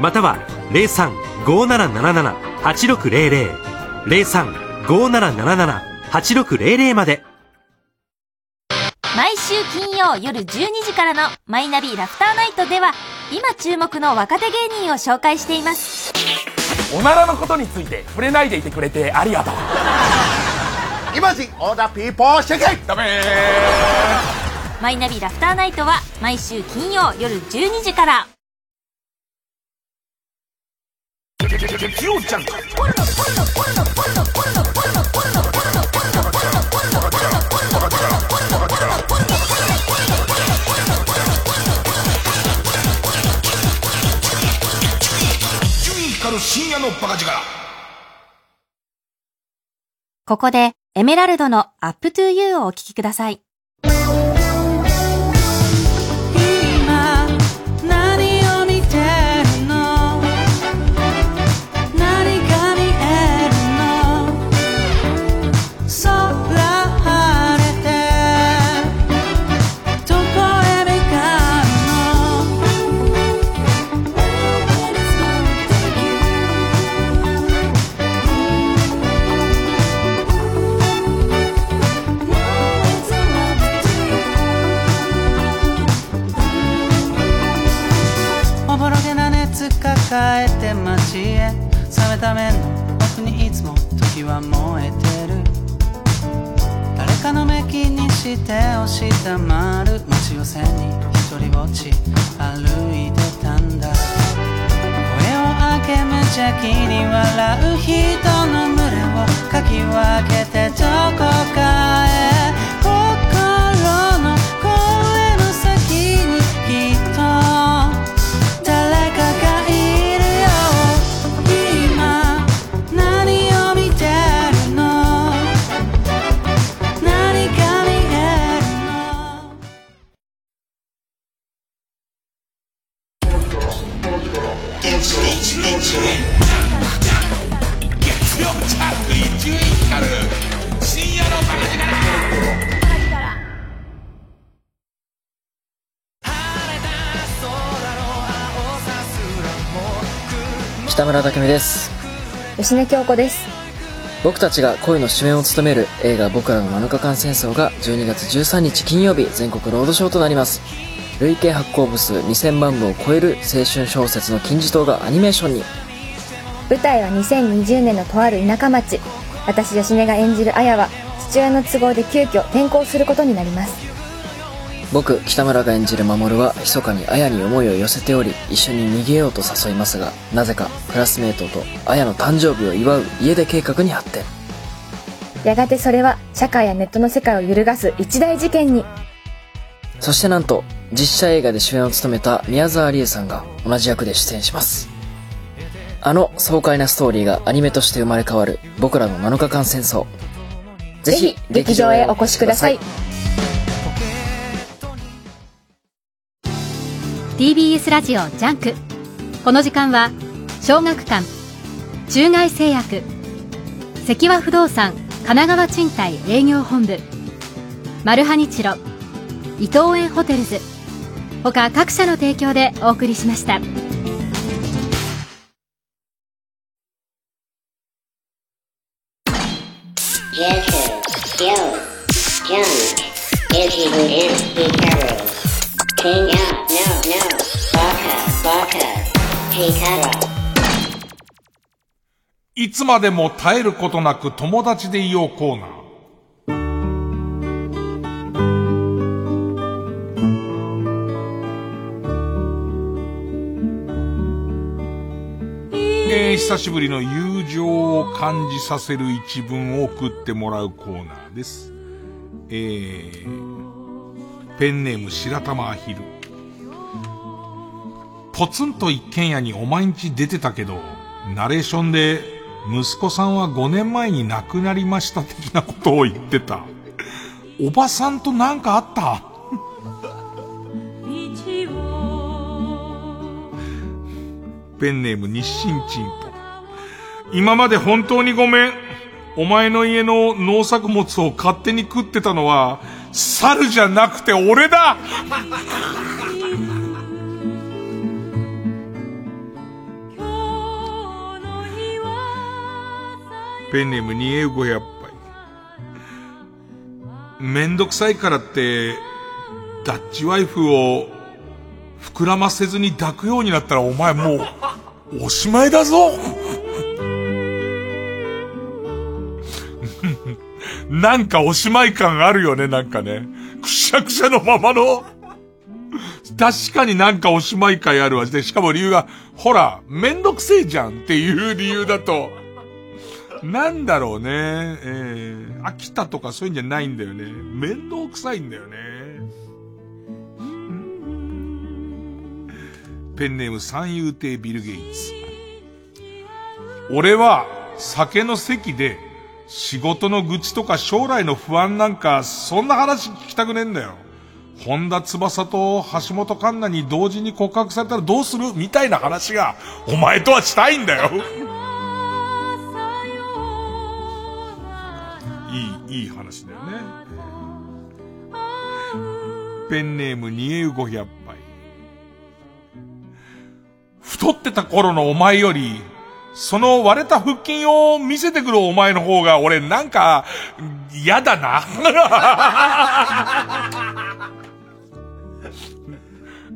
または0357778600 0357778600まで。毎週金曜夜12時からのマイナビラフターナイトでは今注目の若手芸人を紹介しています。おならのことについて触れないでいてくれてありがとう。イマジンオーダーピー。ポーシェケダメマイナビラフターナイトは毎週金曜夜12時から深夜のバカ力ここで、エメラルドの Up to You をお聴きください。して押したまる街を背に一人ぼっち歩いてたんだ。声を上げ無邪気に笑う人の群れをかき分けてどこかへ。村です。吉根京子です。僕たちが恋の主演を務める映画「僕らの7日間戦争」が12月13日金曜日全国ロードショーとなります。累計発行部数2000万部を超える青春小説の金字塔がアニメーションに。舞台は2020年のとある田舎町。私吉根が演じる綾は父親の都合で急遽転校することになります僕北村が演じる守は密かに綾に思いを寄せており一緒に逃げようと誘いますがなぜかクラスメートと綾の誕生日を祝う家出計画に発展。やがてそれは社会やネットの世界を揺るがす一大事件に。そしてなんと実写映画で主演を務めた宮沢りえさんが同じ役で出演します。あの爽快なストーリーがアニメとして生まれ変わる僕らの7日間戦争。ぜひ劇場へお越しください。TBS ラジオ JUNK。この時間は小学館中外製薬関和不動産神奈川賃貸営業本部マルハニチロ伊藤園ホテルズ。他各社の提供でお送りしました。いつまでも絶えることなく友達でいようコーナー。えー久しぶりの友情を感じさせる一文を送ってもらうコーナーです。えー、ペンネーム白玉アヒル。ポツンと一軒家にお毎日出てたけど、ナレーションで、息子さんは5年前に亡くなりました的なことを言ってた。おばさんとなんかあった？ペンネーム日清チンポ。今まで本当にごめん。お前の家の農作物を勝手に食ってたのは、猿じゃなくて俺だペンネーム二英語やっぱり。めんどくさいからって、ダッチワイフを膨らませずに抱くようになったらお前もう、おしまいだぞ <laughs> なんかおしまい感あるよね、なんかね。くしゃくしゃのままの、確かになんかおしまい会あるわ。で、しかも理由が、ほら、めんどくせえじゃんっていう理由だと、なんだろうね。えー、飽きたとかそういうんじゃないんだよね。面倒くさいんだよね。ペンネーム三遊亭ビル・ゲイツ。俺は酒の席で仕事の愚痴とか将来の不安なんかそんな話聞きたくねえんだよ。本田翼と橋本環奈に同時に告白されたらどうする？みたいな話がお前とはしたいんだよ。いい、話だよね。ペンネーム2500杯。太ってた頃のお前より、その割れた腹筋を見せてくるお前の方が俺なんか、嫌だな。<laughs>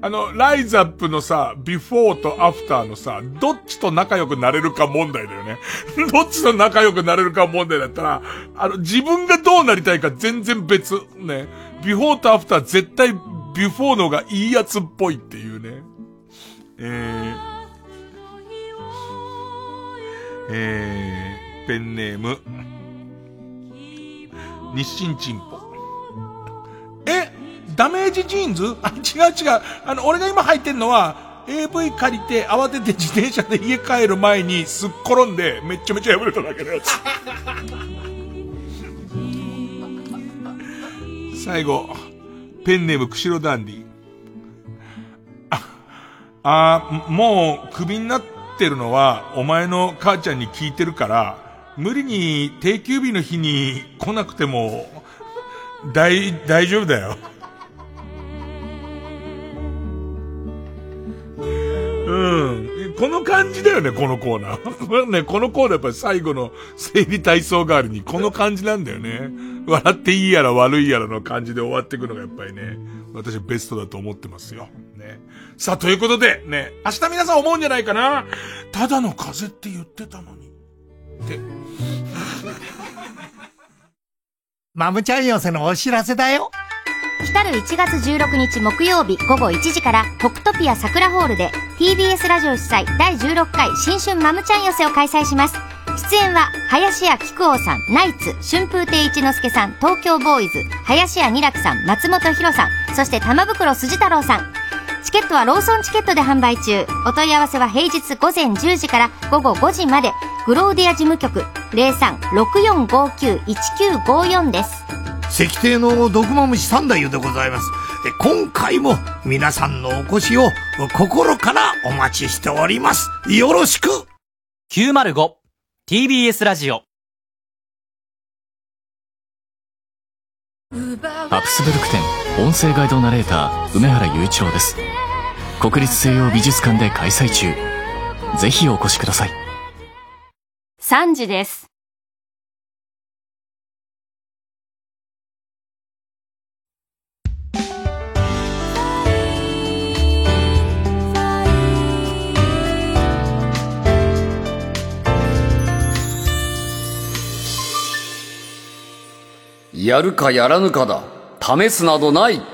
あの、ライザップのさ、ビフォーとアフターのさ、どっちと仲良くなれるか問題だよね。<laughs> どっちと仲良くなれるか問題だったら、あの、自分がどうなりたいか全然別。ね。ビフォーとアフター絶対ビフォーの方がいいやつっぽいっていうね。えー、えー、ペンネーム、日清チンポ。えダメージジーンズ？<laughs> あ、違う違う。あの、俺が今履いてんのは、AV 借りて慌てて自転車で家帰る前にすっ転んでめっちゃめちゃ破れただけのやつ。<laughs> 最後、ペンネーム釧路ダンディ。あ、あもうクビになってるのはお前の母ちゃんに聞いてるから、無理に定休日の日に来なくても、大、大丈夫だよ。うん。この感じだよね、このコーナー。<laughs> ね、このコーナーやっぱり最後の生理体操代わりにこの感じなんだよね。笑っていいやら悪いやらの感じで終わっていくのがやっぱりね、私ベストだと思ってますよ。ね。さあ、ということで、ね、明日皆さん思うんじゃないかな。ただの風邪って言ってたのに。って。マムちゃん寄せのお知らせだよ。来る1月16日木曜日午後1時からトクトピア桜ホールで TBS ラジオ主催第16回新春マムちゃん寄せを開催します。出演は、林家木久扇さん、ナイツ、春風亭一之輔さん、東京ボーイズ、林家二楽さん、松本博さん、そして玉袋筋太郎さん。チケットはローソンチケットで販売中。お問い合わせは平日午前10時から午後5時まで。グローディア事務局03-6459-1954です。石亭の毒まむし三太夫でございます。で今回も皆さんのお越しを心からお待ちしております。よろしく 905TBS ラジオハプスブルク展音声ガイドナレーター梅原雄一郎です国立西洋美術館で開催中ぜひお越しください3時です。やるかやらぬかだ。試すなどない。